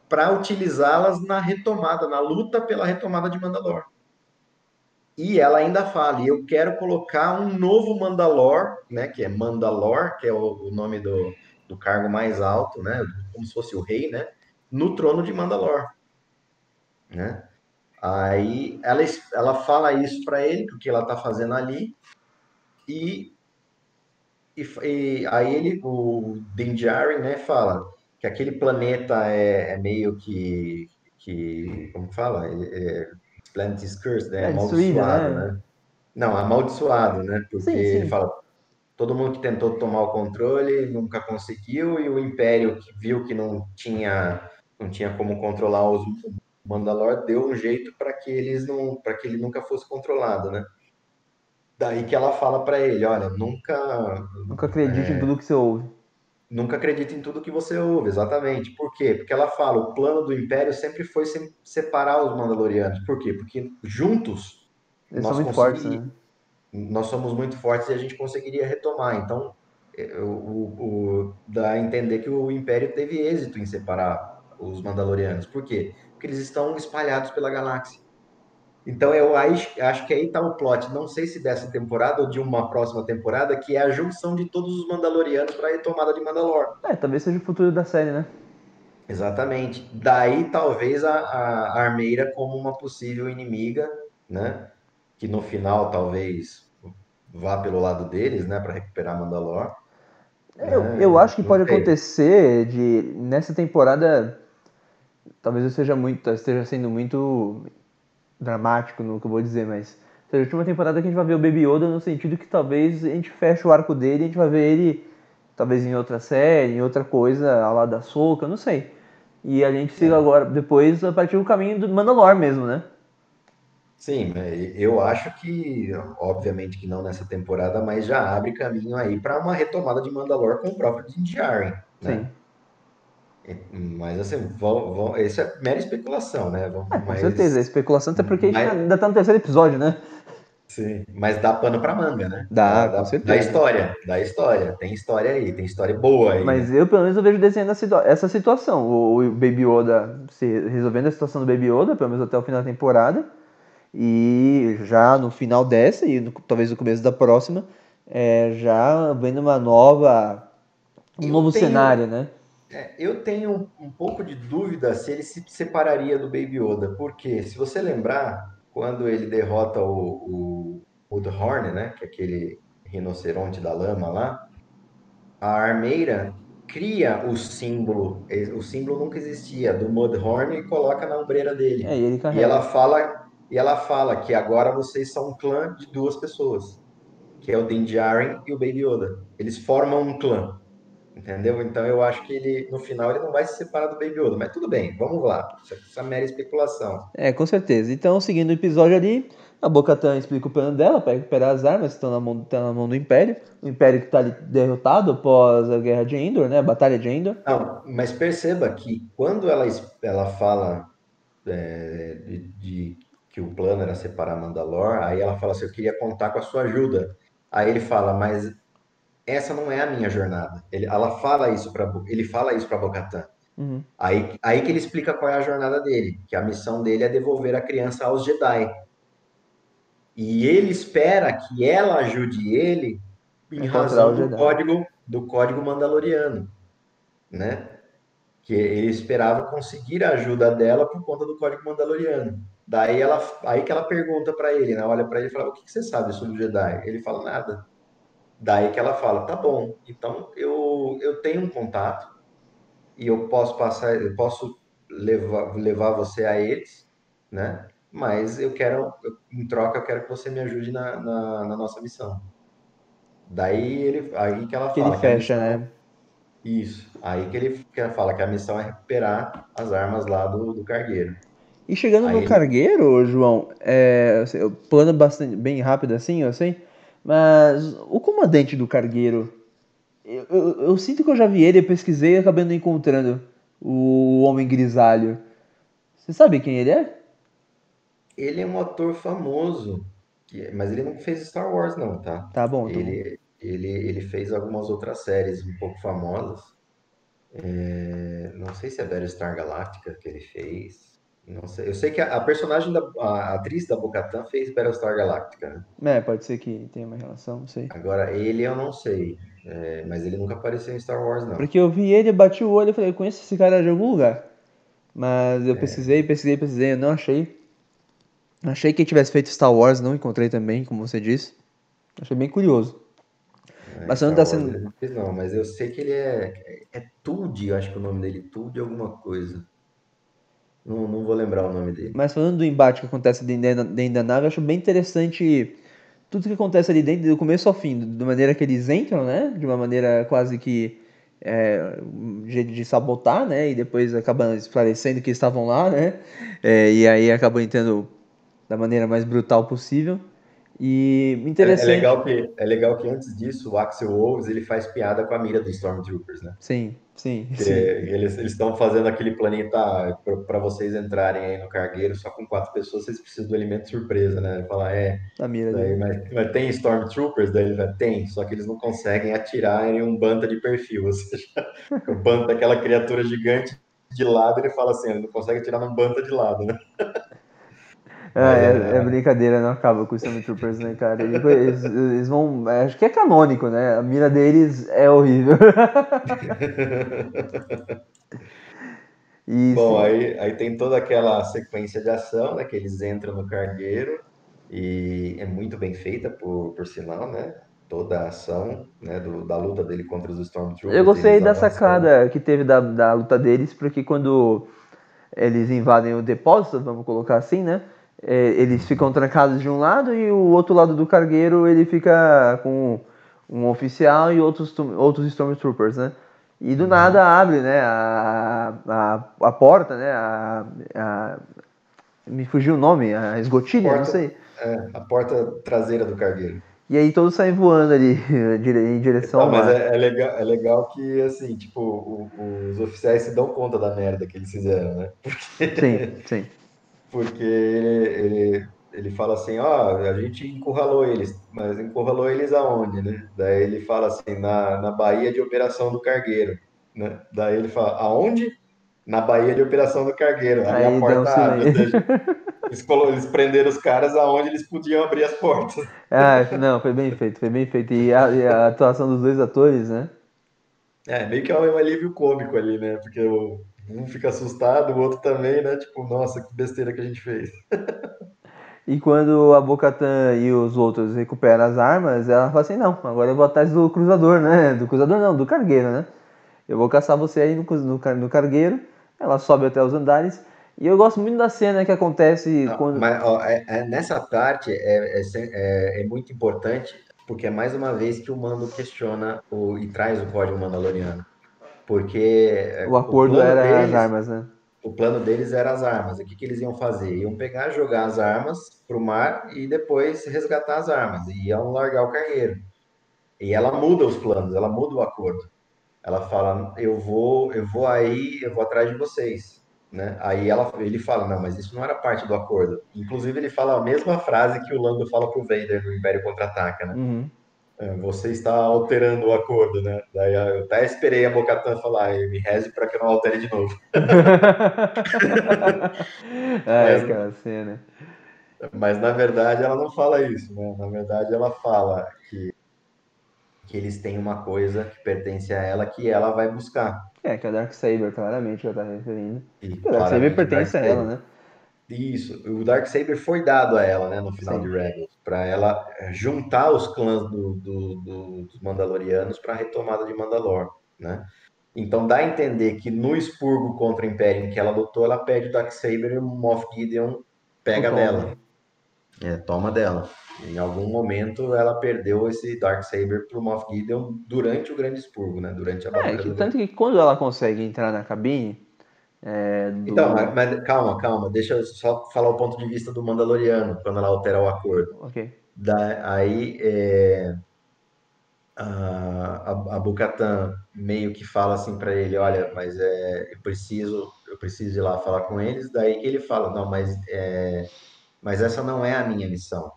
para utilizá-las na retomada, na luta pela retomada de Mandalor. E ela ainda fala, eu quero colocar um novo Mandalor, né, que é Mandalor, que é o, o nome do, do cargo mais alto, né, como se fosse o rei, né, no trono de Mandalor, né? Aí ela, ela fala isso para ele, o que ela tá fazendo ali, e, e, e aí ele, o Din Djarin, né, fala que aquele planeta é, é meio que, que, como fala? É, é, Planet is cursed, né? É, amaldiçoado, né? né? Não, amaldiçoado, né? Porque Sim, sim. ele fala, todo mundo que tentou tomar o controle nunca conseguiu, e o Império que viu que não tinha, não tinha como controlar os Mandalor deu um jeito para que eles não, para que ele nunca fosse controlado, né? Daí que ela fala para ele, olha, nunca, Nunca acredite É. em tudo que você ouve. nunca acredite em tudo que você ouve, exatamente. Por quê? Porque ela fala, o plano do Império sempre foi se- separar os Mandalorianos. Por quê? Porque juntos Eles nós são muito fortes, né? Nós somos muito fortes e a gente conseguiria retomar. Então, o, o- o- dá a entender que o Império teve êxito em separar os Mandalorianos. Por quê? Porque eles estão espalhados pela galáxia. Então, eu acho, acho que aí está o plot, não sei se dessa temporada ou de uma próxima temporada, que é a junção de todos os Mandalorianos para a retomada de Mandalor. É, talvez seja o futuro da série, né? Exatamente. Daí, talvez, a, a Armeira como uma possível inimiga, né? que no final talvez vá pelo lado deles, né, para recuperar Mandalor. Eu, É, eu acho que pode sei. acontecer de nessa temporada talvez eu seja muito esteja sendo muito dramático no que eu vou dizer, mas seja a última temporada que a gente vai ver o Baby Yoda no sentido que talvez a gente feche o arco dele e a gente vai ver ele talvez em outra série, em outra coisa, ao lado da Soca, não sei. E a gente siga agora depois a partir do caminho do Mandalore mesmo, né? Sim, né, eu acho que, obviamente que não nessa temporada, mas já abre caminho aí para uma retomada de Mandalor com o próprio Din Djarin, né? Sim. Mas assim, vão, vão, isso é mera especulação, né? Vão- É, com mas, certeza, a especulação até porque a gente mas- ainda tá no terceiro episódio, né? Sim, mas dá pano pra manga, né? Dá, dá, certeza. Dá história, dá história. Tem história aí, tem história boa aí. Mas né? eu, pelo menos, eu vejo desenhando situa- essa situação. O, o Baby Yoda se resolvendo a situação do Baby Yoda, pelo menos até o final da temporada. E já no final dessa, e no- talvez no começo da próxima, é, já vendo uma nova. Um Eu novo tenho- cenário, né? É, eu tenho um pouco de dúvida se ele se separaria do Baby Yoda, porque se você lembrar, quando ele derrota o, o Mudhorn, né, que é aquele rinoceronte da lama lá, a armeira cria o símbolo, o símbolo nunca existia, do Mudhorn e coloca na ombreira dele. É, e ela fala, e ela fala que agora vocês são um clã de duas pessoas, que é o Din Djarin e o Baby Yoda. Eles formam um clã, entendeu? Então eu acho que ele, no final, ele não vai se separar do Baby Yoda, mas tudo bem, vamos lá. Isso isso é mera especulação. É, com certeza. Então, seguindo o episódio ali, a Bo-Katan explica o plano dela para recuperar as armas que estão na mão, estão na mão do Império. O Império que está derrotado após a guerra de Endor, né? A batalha de Endor. Não, mas perceba que quando ela, ela fala é, de, de que o plano era separar Mandalor, aí ela fala assim, eu queria contar com a sua ajuda. Aí ele fala, mas essa não é a minha jornada. Ele, ela fala isso para ele fala isso para. Uhum. Aí, aí que ele explica qual é a jornada dele, que a missão dele é devolver a criança aos Jedi. E ele espera que ela ajude ele em razão do código, do código mandaloriano, né? Que ele esperava conseguir a ajuda dela por conta do código mandaloriano. Daí ela, aí que ela pergunta para ele, né? Olha para ele e fala: "O que que você sabe sobre o Jedi?" Ele fala nada. Daí que ela fala: "Tá bom. Então eu eu tenho um contato e eu posso passar, eu posso levar, levar você a eles, né? Mas eu quero, eu- em troca, eu quero que você me ajude na, na, na nossa missão. Daí ele, aí que ela Que fala ele que a fecha, missão- né? Isso. Aí que ele que ela fala que a missão é recuperar as armas lá do, do cargueiro. E chegando Aí no cargueiro, João, é, assim, eu plano bastante bem rápido assim, eu sei, mas o comandante do cargueiro, eu, eu- eu sinto que eu já vi ele, eu pesquisei e acabei não encontrando o homem grisalho. Você sabe quem ele é? Ele é um ator famoso, mas ele não fez Star Wars, não, tá? Tá bom, tá bom. Ele, ele, ele fez algumas outras séries um pouco famosas. É, não sei se é Battlestar Galactica que ele fez. Sei. Eu sei que a, a personagem da a atriz da Bo-Katan fez Battlestar Galactica, né? É, pode ser que tenha uma relação, não sei. Agora, ele eu não sei. É, mas ele nunca apareceu em Star Wars, não. Porque eu vi ele, bati o olho e falei, eu conheço esse cara de algum lugar. Mas É. eu pesquisei, pesquisei, pesquisei, eu não achei. Achei que ele tivesse feito Star Wars, não encontrei também, como você disse. Achei bem curioso. É, Mas não tá sendo- não mas eu sei que ele é. É Tude, eu acho que o nome dele. Tude alguma coisa. Não, não vou lembrar o nome dele. Mas falando do embate que acontece dentro dentro da nave, eu acho bem interessante tudo que acontece ali dentro, do começo ao fim, da maneira que eles entram, né? De uma maneira quase que é, de sabotar, né? E depois acabam esclarecendo que estavam lá, né? É, e aí acabam entrando da maneira mais brutal possível. E É, é interessante. legal que, é legal que antes disso o Axel Wolves ele faz piada com a mira dos Stormtroopers, né? Sim, sim, sim. eles estão fazendo aquele planinho, tá, para vocês entrarem aí no cargueiro só com quatro pessoas, vocês precisam do elemento surpresa, né? Falar, é, A mira daí, mas, mas tem Stormtroopers? Daí ele tem, só que eles não conseguem atirar em um banta de perfil, ou seja, o banta, aquela criatura gigante de lado, ele fala assim, ele não consegue atirar num banta de lado, né? Ah, Mas é, é- é brincadeira, não acaba com os Stormtroopers, né, cara? Eles, eles vão. Acho que é canônico, né? A mira deles é horrível. E Bom, aí, aí tem toda aquela sequência de ação, né? Que eles entram no cargueiro e é muito bem feita, por, por sinal, né? Toda a ação né, do, da luta dele contra os Stormtroopers. Eu gostei da sacada que teve da, da luta deles, porque quando eles invadem o depósito, vamos colocar assim, né? É, eles ficam trancados de um lado e o outro lado do cargueiro ele fica com um oficial e outros, outros Stormtroopers, né? E do nada abre, né, a, a, a porta, né, a, a- me fugiu o nome, a esgotilha, não Porta. sei. É, a porta traseira do cargueiro. E aí todos saem voando ali em direção Não, ao mas é, é legal, é legal que, assim, tipo, o- os oficiais se dão conta da merda que eles fizeram, né? Sim, sim. Porque ele, ele, ele fala assim, ó, a gente encurralou eles, mas encurralou eles aonde, né? Daí ele fala assim, na, na Baía de Operação do Cargueiro, né? Daí ele fala, aonde? Na Baía de Operação do Cargueiro. Aí, Aí a porta abre, eles, eles prenderam os caras aonde eles podiam abrir as portas. Ah, não, foi bem feito, foi bem feito. E a, e a atuação dos dois atores, né? É, meio que é um alívio cômico ali, né? Porque o- um fica assustado, o outro também, né? Tipo, nossa, que besteira que a gente fez. E quando a Bocatan e os outros recuperam as armas, ela fala assim, não, agora eu vou atrás do cruzador, né? Do cruzador não, do cargueiro, né? Eu vou caçar você aí no, no, no cargueiro. Ela sobe até os andares. E eu gosto muito da cena que acontece Não, quando. Mas ó, é- é- nessa parte é, é, é- é muito importante, porque é mais uma vez que o Mando questiona o, e traz o código mandaloriano. Porque é, O acordo plano era as deles- armas, né? O plano deles era as armas. O que, que eles iam fazer? Iam pegar, jogar as armas pro mar e depois resgatar as armas. E iam largar o cargueiro. E ela muda os planos, ela muda o acordo. Ela fala, eu vou, eu vou aí, eu vou atrás de vocês, né? Aí ela, ele fala, não, mas isso não era parte do acordo. Inclusive ele fala a mesma frase que o Lando fala pro Vader no Império Contra-Ataca, né? Uhum. É, Você está alterando o acordo, né? Daí eu até esperei a Bocatan falar, me reze para que eu não altere de novo. Ai, Mas- aquela cena. Mas na verdade ela não fala isso, né? Na verdade ela fala que, que eles têm uma coisa que pertence a ela que ela vai buscar. É, que a Darksaber, claramente, ela tá referindo. E a Darksaber claramente pertence a ela, Darksaber- né? Isso, o Darksaber foi dado a ela, né, no final Sim. de Rebels, para ela eh, juntar os clãs do- do- do- dos Mandalorianos para a retomada de Mandalor, né? Então dá a entender que no expurgo contra o Império em que ela lutou, ela perde o Darksaber e o Moff Gideon pega Toma. dela. É, toma dela. Em algum momento ela perdeu esse Darksaber pro Moff Gideon durante o grande expurgo, né? Durante a É, batalha que, do tanto que quando ela consegue entrar na cabine. É, do... Então, mas, mas calma, calma, deixa eu só falar o ponto de vista do Mandaloriano, quando ela altera o acordo. Ok. Da- aí é, a, a, Bo-Katan meio que fala assim para ele, olha, mas é, eu preciso, eu preciso ir lá falar com eles. Daí que ele fala, não, mas é, mas essa não é a minha missão.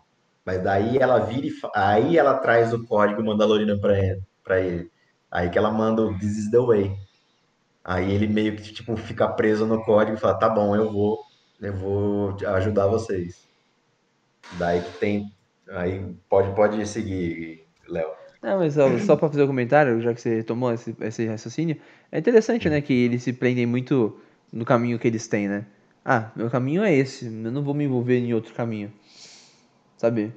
Mas daí ela vira e aí ela traz o código Mandaloriano para ele, para ele. Aí que ela manda o This is the way. Aí ele meio que tipo fica preso no código e fala, tá bom, eu vou, eu vou ajudar vocês. Daí que tem, aí pode pode seguir, Léo. Não, mas só, só pra fazer o comentário, já que você tomou esse, esse raciocínio, é interessante, né, que eles se prendem muito no caminho que eles têm, né? Ah, meu caminho é esse, eu não vou me envolver em outro caminho. Sabe?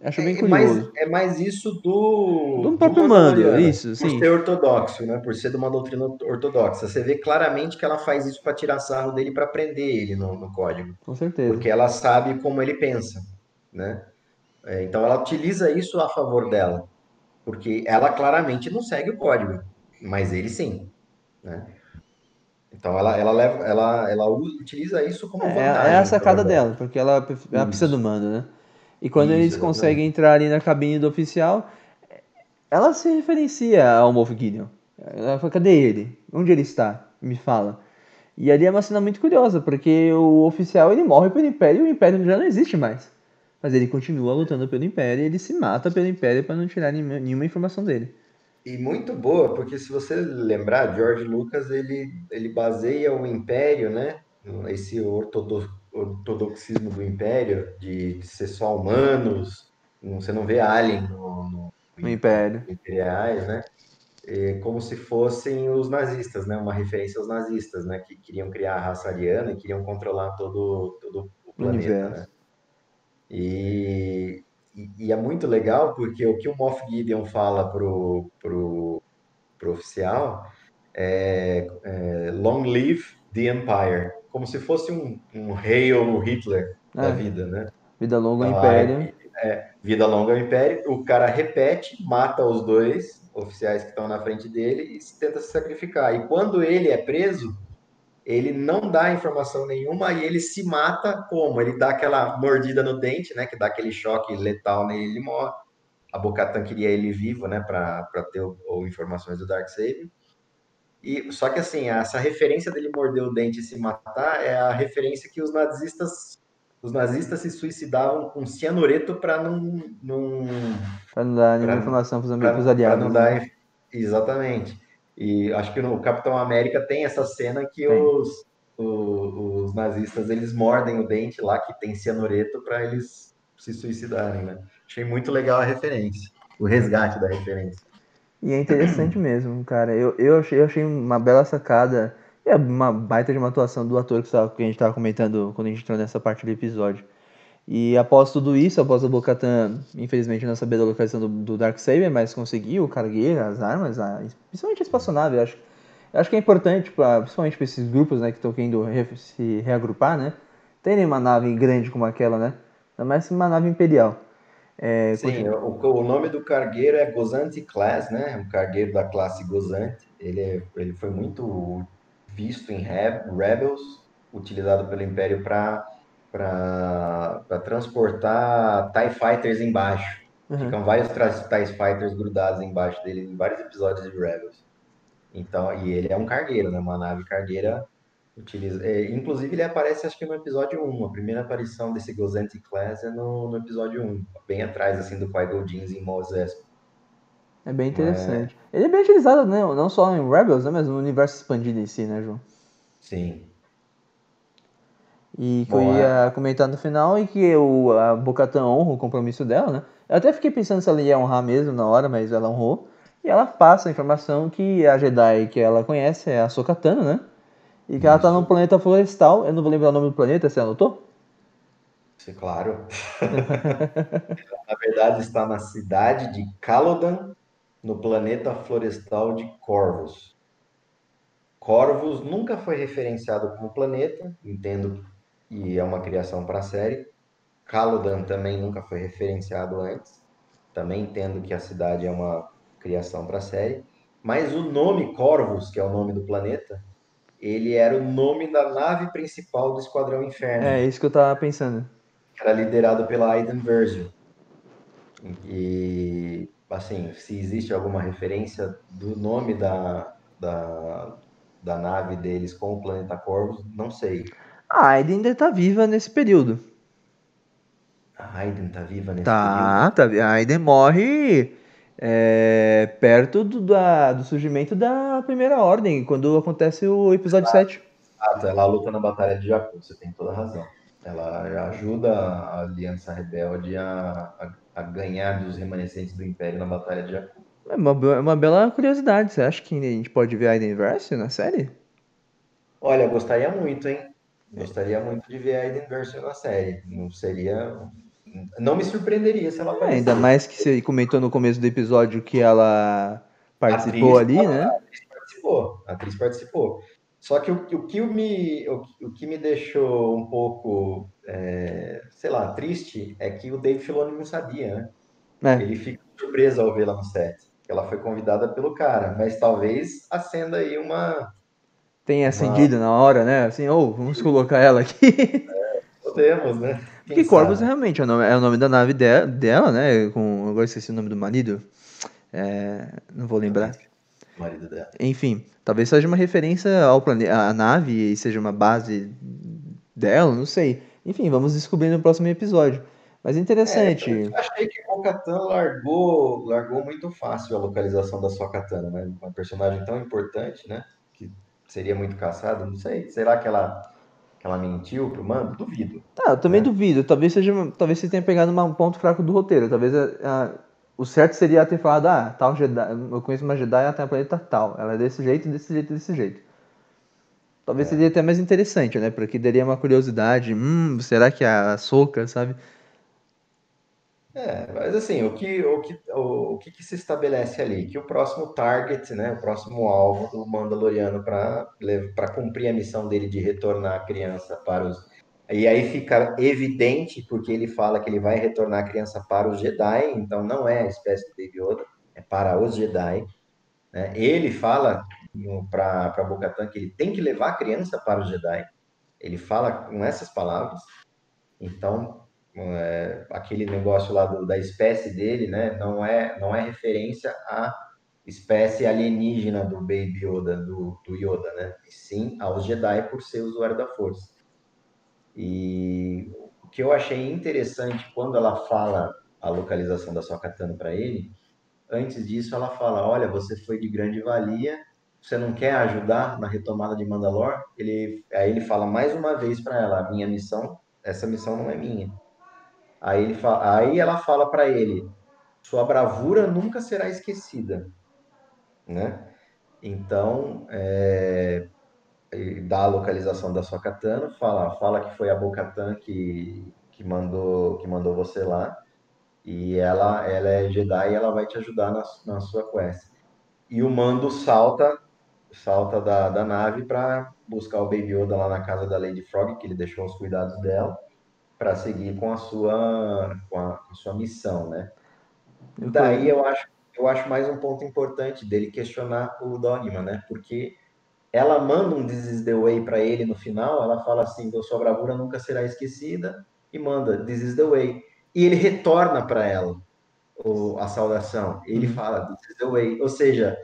Acho bem É curioso. mais, é mais isso do, Do próprio Mando, Mandaloriano, isso, por sim. ser ortodoxo, né? Por ser de uma doutrina ortodoxa. Você vê claramente que ela faz isso para tirar sarro dele para prender ele no, no código. Com certeza. porque ela sabe como ele pensa, né? É, então ela utiliza isso a favor dela, porque ela claramente não segue o código, mas ele sim, né? Então ela, ela leva, ela, ela utiliza isso como É, vantagem. é a sacada dela, porque ela, ela precisa do mando, né? E quando Isso, eles exatamente. conseguem entrar ali na cabine do oficial, ela se referencia ao Moff Gideon. Ela fala, cadê ele? Onde ele está? Me fala. E ali é uma cena muito curiosa, porque o oficial ele morre pelo Império e o Império já não existe mais. Mas ele continua lutando pelo Império e ele se mata pelo Império para não tirar nenhuma, informação dele. E muito boa, porque se você lembrar, George Lucas ele, ele baseia o Império, né? Esse ortodo- ortodoxismo do Império de ser só humanos, não- você não vê alien no, no- No Império. imperiais, né? Como se fossem os nazistas, né? Uma referência aos nazistas, né? Que queriam criar a raça ariana e queriam controlar todo, todo o planeta, né? E, e, e é muito legal porque o que o Moff Gideon fala pro, pro, pro oficial é, é Long Live the Empire, como se fosse um, um rei ou Hitler da É. vida, né? Vida longa ao Então, Império. é, vida longa ao Império, o cara repete, mata os dois oficiais que estão na frente dele e tenta se sacrificar. E quando ele é preso, ele não dá informação nenhuma e ele se mata como? Ele dá aquela mordida no dente, né? Que dá aquele choque letal nele e ele morre. A Bocatan queria ele vivo, né? Para ter o, o informações do Darksaber. E, só que assim, essa referência dele morder o dente e se matar é a referência que os nazistas os nazistas se suicidavam com cianureto para não, não Pra não dar nenhuma informação pros pra aliados. não né? dar exatamente. E acho que no Capitão América tem essa cena que os, o- os nazistas eles mordem o dente lá que tem cianureto para eles se suicidarem, né? Achei muito legal a referência, o resgate da referência. E é interessante mesmo, cara. Eu, eu, achei, eu achei uma bela sacada. E é uma baita de uma atuação do ator que, tava- que a gente tava comentando quando a gente entrou nessa parte do episódio. E após tudo isso, após a Bocatan, infelizmente não saber da localização do, do Darksaber, mas conseguiu o cargueiro, as armas, a, principalmente a espaçonave, eu acho. Eu acho que é importante, pra, principalmente para esses grupos né, que estão querendo re- se reagrupar, né? Terem uma nave grande como aquela, né? Ainda mais uma nave imperial. É, Sim, o, o nome do cargueiro é Gozante Class, né? Um cargueiro da classe Gozante. Ele, é- ele foi muito visto em Re- Rebels, utilizado pelo Império para transportar TIE Fighters embaixo. Uhum. Ficam vários TIE Fighters grudados embaixo dele em vários episódios de Rebels. Então, e ele é um cargueiro, né? Uma nave cargueira. Utiliza, é, inclusive, ele aparece, acho que no episódio 1. A primeira aparição desse Gozante Class é no, no episódio 1. Bem atrás, assim, do Qui-Gon Jinn em Mos Espa. É bem interessante. Ele é bem utilizado, né? não só em Rebels, né? mas no universo expandido em si, né, João? Sim. E que Bom, eu ia comentar no final e que o, a Bocatan honra o compromisso dela, né? Eu até fiquei pensando se ela ia honrar mesmo na hora, mas ela honrou. E ela passa a informação que a Jedi que ela conhece é a Sokatano, né? E que ela tá num planeta florestal. Eu não vou lembrar o nome do planeta, você anotou? Sim, claro. Na verdade, está na cidade de Calodan, no planeta florestal de Corvus. Corvus nunca foi referenciado como planeta, entendo que é uma criação para a série. Calodan também nunca foi referenciado antes, também entendo que a cidade é uma criação para a série. Mas o nome Corvus, que é o nome do planeta, ele era o nome da nave principal do Esquadrão Inferno É isso que eu tava pensando. que era liderado pela Aiden Virgil. E, assim, se existe alguma referência do nome da, da, da nave deles com o planeta Corvus, não sei. A Aiden ainda tá viva nesse período. A Aiden tá viva nesse período? Tá, tá. A Aiden morre é, perto do, da- do surgimento da Primeira Ordem, quando acontece o episódio 7. Ah, ela luta na Batalha de Jakku, você tem toda a razão. Ela ajuda a Aliança Rebelde a, a, a ganhar dos remanescentes do Império na Batalha de Jakku. É uma, é uma bela curiosidade. Você acha que a gente pode ver a Aiden Verse na série? Olha, gostaria muito, hein? Gostaria muito de ver a Aiden Virgil na série. Não seria... Não me surpreenderia se ela É, ainda mais que você comentou no começo do episódio que ela participou atriz, ali, né? A atriz participou, a atriz participou. Só que o, o que me, o, o que me deixou um pouco, é, sei lá, triste é que o Dave Filoni não sabia, né? É, Ele fica surpreso ao vê-la no set. Ela foi convidada pelo cara, mas talvez acenda aí uma. tem acendido na hora, né? Assim, ou vamos colocar ela aqui. Podemos, né? Porque Corvus realmente é o nome, é o nome da nave de- dela, né? Com, agora esqueci o nome do marido. É, não vou lembrar. Marido dela. Enfim, talvez seja uma referência ao planeta, à nave e seja uma base dela, não sei. Enfim, vamos descobrir no próximo episódio. Mas é interessante. Eu achei que o Katana largou, largou muito fácil a localização da sua katana, né? Uma personagem tão importante, né? Que seria muito caçada, não sei. Será que ela, que ela mentiu pro mando? Duvido. Tá, eu também É. duvido. Talvez seja, talvez você tenha pegado um ponto fraco do roteiro. Talvez a- a- o certo seria ter falado, ah, tal Jedi, eu conheço uma Jedi, ela tem um planeta tal. Ela é desse jeito, desse jeito, desse jeito. Talvez É. seria até mais interessante, né? Porque daria uma curiosidade. Hum, será que a Soca, sabe? É, mas assim, o que, o que, o, o que, que se estabelece ali? Que o próximo target, né, o próximo alvo do Mandaloriano para cumprir a missão dele de retornar a criança para os. E aí fica evidente, porque ele fala que ele vai retornar a criança para os Jedi, então não é a espécie de Baby Yoda, é para os Jedi. Né? Ele fala para Bocatan que ele tem que levar a criança para os Jedi. Ele fala com essas palavras. Então, é, aquele negócio lá do, da espécie dele, né? Não é, não é referência à espécie alienígena do Baby Yoda, do, do Yoda, né? E sim aos Jedi por ser usuário da Força. E o que eu achei interessante quando ela fala a localização da sua katana para ele, antes disso ela fala, olha, você foi de grande valia, você não quer ajudar na retomada de Mandalor? Ele, aí ele fala mais uma vez para ela, minha missão, essa missão não é minha Aí, ele fala, aí ela fala para ele: sua bravura nunca será esquecida, né? Então, é, dá a localização da sua katana, fala, fala que foi a Bocatan que, que mandou que mandou você lá e ela ela é Jedi e ela vai te ajudar na, na sua quest. E o Mando salta salta da, da nave para buscar o Baby Yoda lá na casa da Lady Frog, que ele deixou os cuidados dela para seguir com a sua com a, com a sua missão, né? Eu Daí eu acho eu acho mais um ponto importante dele questionar o dogma, né? Porque ela manda um This is the way para ele no final, ela fala assim, sua bravura nunca será esquecida e manda This is the way. E ele retorna para ela o, a saudação. Ele uhum. fala This is the way. Ou seja,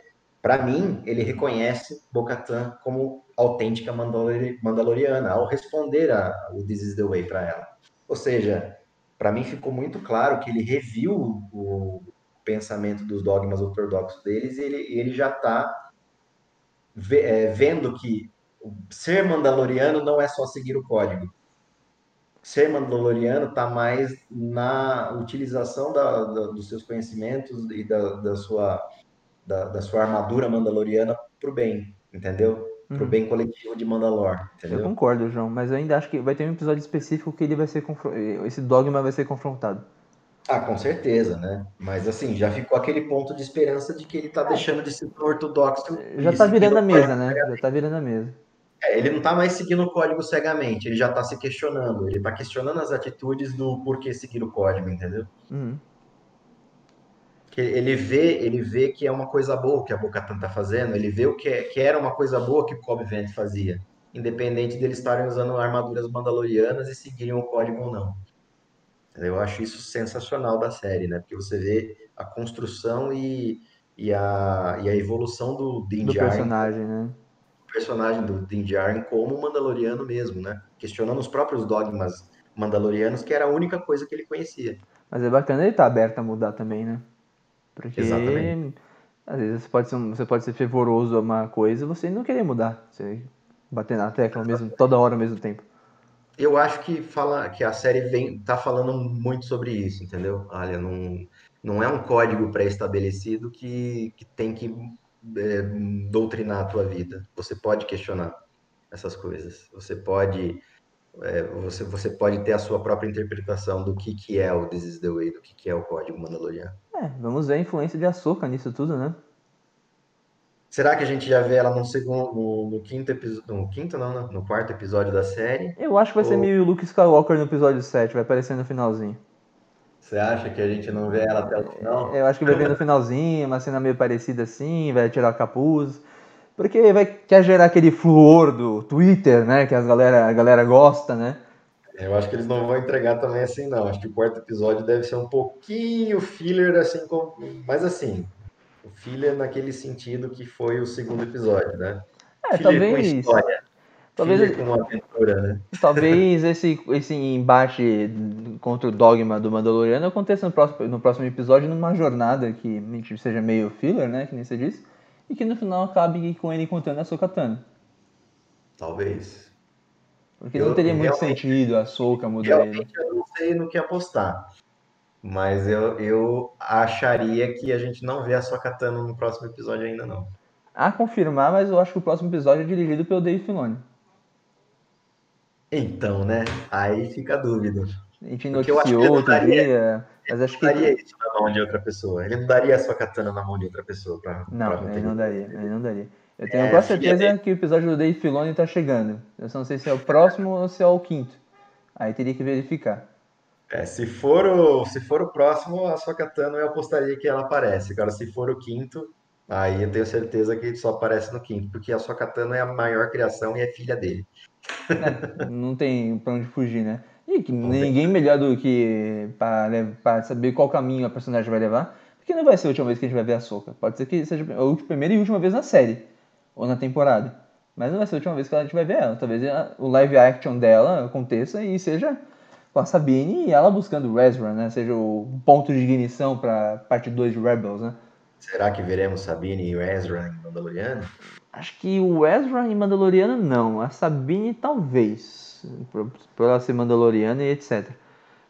para mim, ele reconhece Bocatan como autêntica Mandaloriana ao responder a, o This is the way para ela. Ou seja, para mim ficou muito claro que ele reviu o pensamento dos dogmas ortodoxos deles e ele, ele já está é, vendo que ser mandaloriano não é só seguir o código. Ser mandaloriano está mais na utilização da, da, dos seus conhecimentos e da, da sua, da, da sua armadura mandaloriana para o bem, entendeu? pro uhum. bem coletivo de Mandalor, entendeu? Eu concordo, João, mas eu ainda acho que vai ter um episódio específico que ele vai ser esse dogma vai ser confrontado. Ah, com certeza, né? Mas assim, já ficou aquele ponto de esperança de que ele tá é. deixando de ser ortodoxo. Já tá virando a mesa, né? Já tá virando a mesa. É, ele não tá mais seguindo o código cegamente, ele já tá se questionando, ele tá questionando as atitudes do porquê seguir o código, entendeu? Uhum que ele vê, ele vê que é uma coisa boa que a Bocatan está fazendo, ele vê o que, é, que era uma coisa boa que o Cobb Vent fazia, independente deles estarem usando armaduras mandalorianas e seguirem o código ou não. Eu acho isso sensacional da série, né? Porque você vê a construção e, e, a, e a evolução do Din Do personagem, né? O personagem do Din Djarin como mandaloriano mesmo, né? Questionando os próprios dogmas mandalorianos, que era a única coisa que ele conhecia. Mas é bacana ele estar tá aberto a mudar também, né? Porque Exatamente. às vezes você pode, ser, você pode ser fervoroso a uma coisa e você não querer mudar. Você bater na tecla mesmo, toda hora ao mesmo tempo. Eu acho que fala que a série vem tá falando muito sobre isso, entendeu? Olha, não, não é um código pré-estabelecido que, que tem que é, doutrinar a tua vida. Você pode questionar essas coisas. Você pode é, você, você pode ter a sua própria interpretação do que, que é o This is the Way, do que, que é o código Mandaloriano. É, vamos ver a influência de açúcar nisso tudo, né? Será que a gente já vê ela no segundo, no, no quinto episódio, no quinto não, no, no quarto episódio da série? Eu acho que vai Ou... ser meio Luke Skywalker no episódio 7, vai aparecer no finalzinho. Você acha que a gente não vê ela até o final? Eu acho que vai ver no finalzinho, uma cena meio parecida assim, vai tirar o capuz. Porque vai, quer gerar aquele fluor do Twitter, né? Que as galera, a galera gosta, né? Eu acho que eles não vão entregar também assim, não. Acho que o quarto episódio deve ser um pouquinho filler, assim, com... mas assim, o filler naquele sentido que foi o segundo episódio, né? É, filler talvez. Com história. Talvez filler com uma aventura, né? Talvez esse, esse embate contra o dogma do Mandaloriano aconteça no próximo, no próximo episódio numa jornada que seja meio filler, né? Que nem você disse e que no final acabe com ele encontrando a Sokatana. Talvez. Porque eu, não teria muito sentido a Soka mudar ele. Eu não sei no que apostar. Mas eu, eu acharia que a gente não vê a Sokatana no próximo episódio ainda não. A confirmar, mas eu acho que o próximo episódio é dirigido pelo Dave Filoni. Então, né? Aí fica a dúvida. Ele noticiou não outro daria- dia, mas acho Não que. daria isso na mão de outra pessoa. Ele não daria a sua katana na mão de outra pessoa pra, pra Não, ele não daria, ele não daria. Eu tenho É, quase certeza que o episódio do Dave Filoni tá chegando. Eu só não sei se é o próximo ou se é o quinto. Aí teria que verificar. É, se for o, se for o próximo, a sua katana eu apostaria que ela aparece. Agora, se for o quinto, aí eu tenho certeza que só aparece no quinto, porque a sua katana é a maior criação e é filha dele. Não tem pra onde fugir, né? E que ninguém melhor do que pra saber qual caminho a personagem vai levar. Porque não vai ser a última vez que a gente vai ver a Soca. Pode ser que seja a última- primeira e última vez na série. Ou na temporada. Mas não vai ser a última vez que a gente vai ver ela. Talvez o live action dela aconteça e seja com a Sabine e ela buscando o Ezra, né? Seja o ponto de ignição pra parte 2 de Rebels, né? Será que veremos Sabine e Ezra em Mandaloriano? Acho que o Ezra em Mandaloriano não. A Sabine talvez. Por, ela ser Mandaloriana e etc.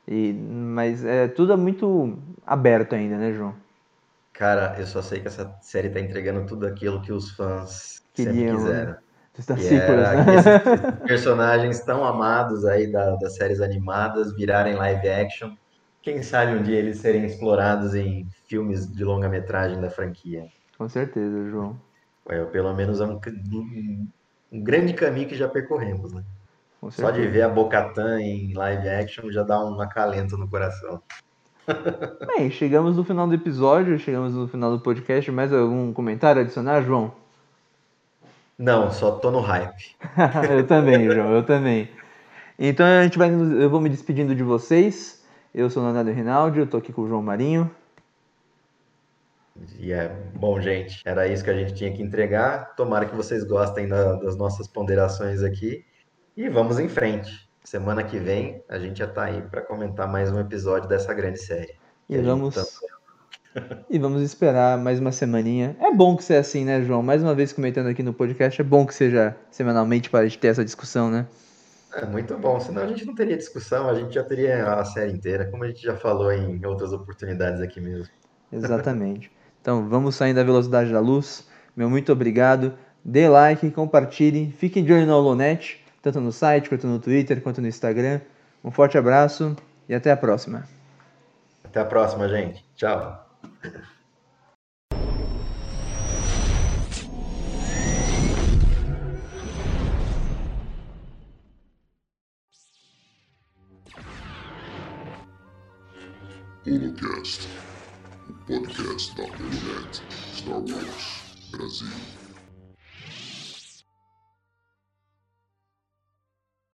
E, mas é tudo é muito aberto ainda, né, João? Cara, eu só sei que essa série tá entregando tudo aquilo que os fãs Queriam, sempre né? quiseram. Está Que sequels, era né? esses, personagens tão amados aí da- das séries animadas virarem live action. Quem sabe um dia eles serem explorados em filmes de longa-metragem da franquia. Com certeza, João. É, pelo menos é um, um- um grande caminho que já percorremos, né? Só de ver a Bocatan em live action já dá um acalento no coração. Bem, chegamos no final do episódio, chegamos no final do podcast. Mais algum comentário a adicionar, João? Não, só tô no hype. eu também, João, eu também. Então a gente vai, eu vou me despedindo de vocês. Eu sou o Leonardo Rinaldi, eu tô aqui com o João Marinho. E é bom, gente. Era isso que a gente tinha que entregar. Tomara que vocês gostem da- das nossas ponderações aqui. E vamos em frente. Semana que vem a gente já tá aí para comentar mais um episódio dessa grande série. E vamos, e vamos esperar mais uma semaninha. É bom que seja assim, né, João? Mais uma vez comentando aqui no podcast, é bom que seja semanalmente para a gente ter essa discussão, né? É muito bom, senão a gente não teria discussão, a gente já teria a série inteira, como a gente já falou em outras oportunidades aqui mesmo. Exatamente. Então vamos saindo da velocidade da luz. Meu muito obrigado. Dê like, compartilhe, fiquem de olho na Holonet, tanto no site, quanto no Twitter, quanto no Instagram. Um forte abraço e até a próxima. Até a próxima, gente. Tchau. Holocast, o podcast da Holonet Star Wars Brasil.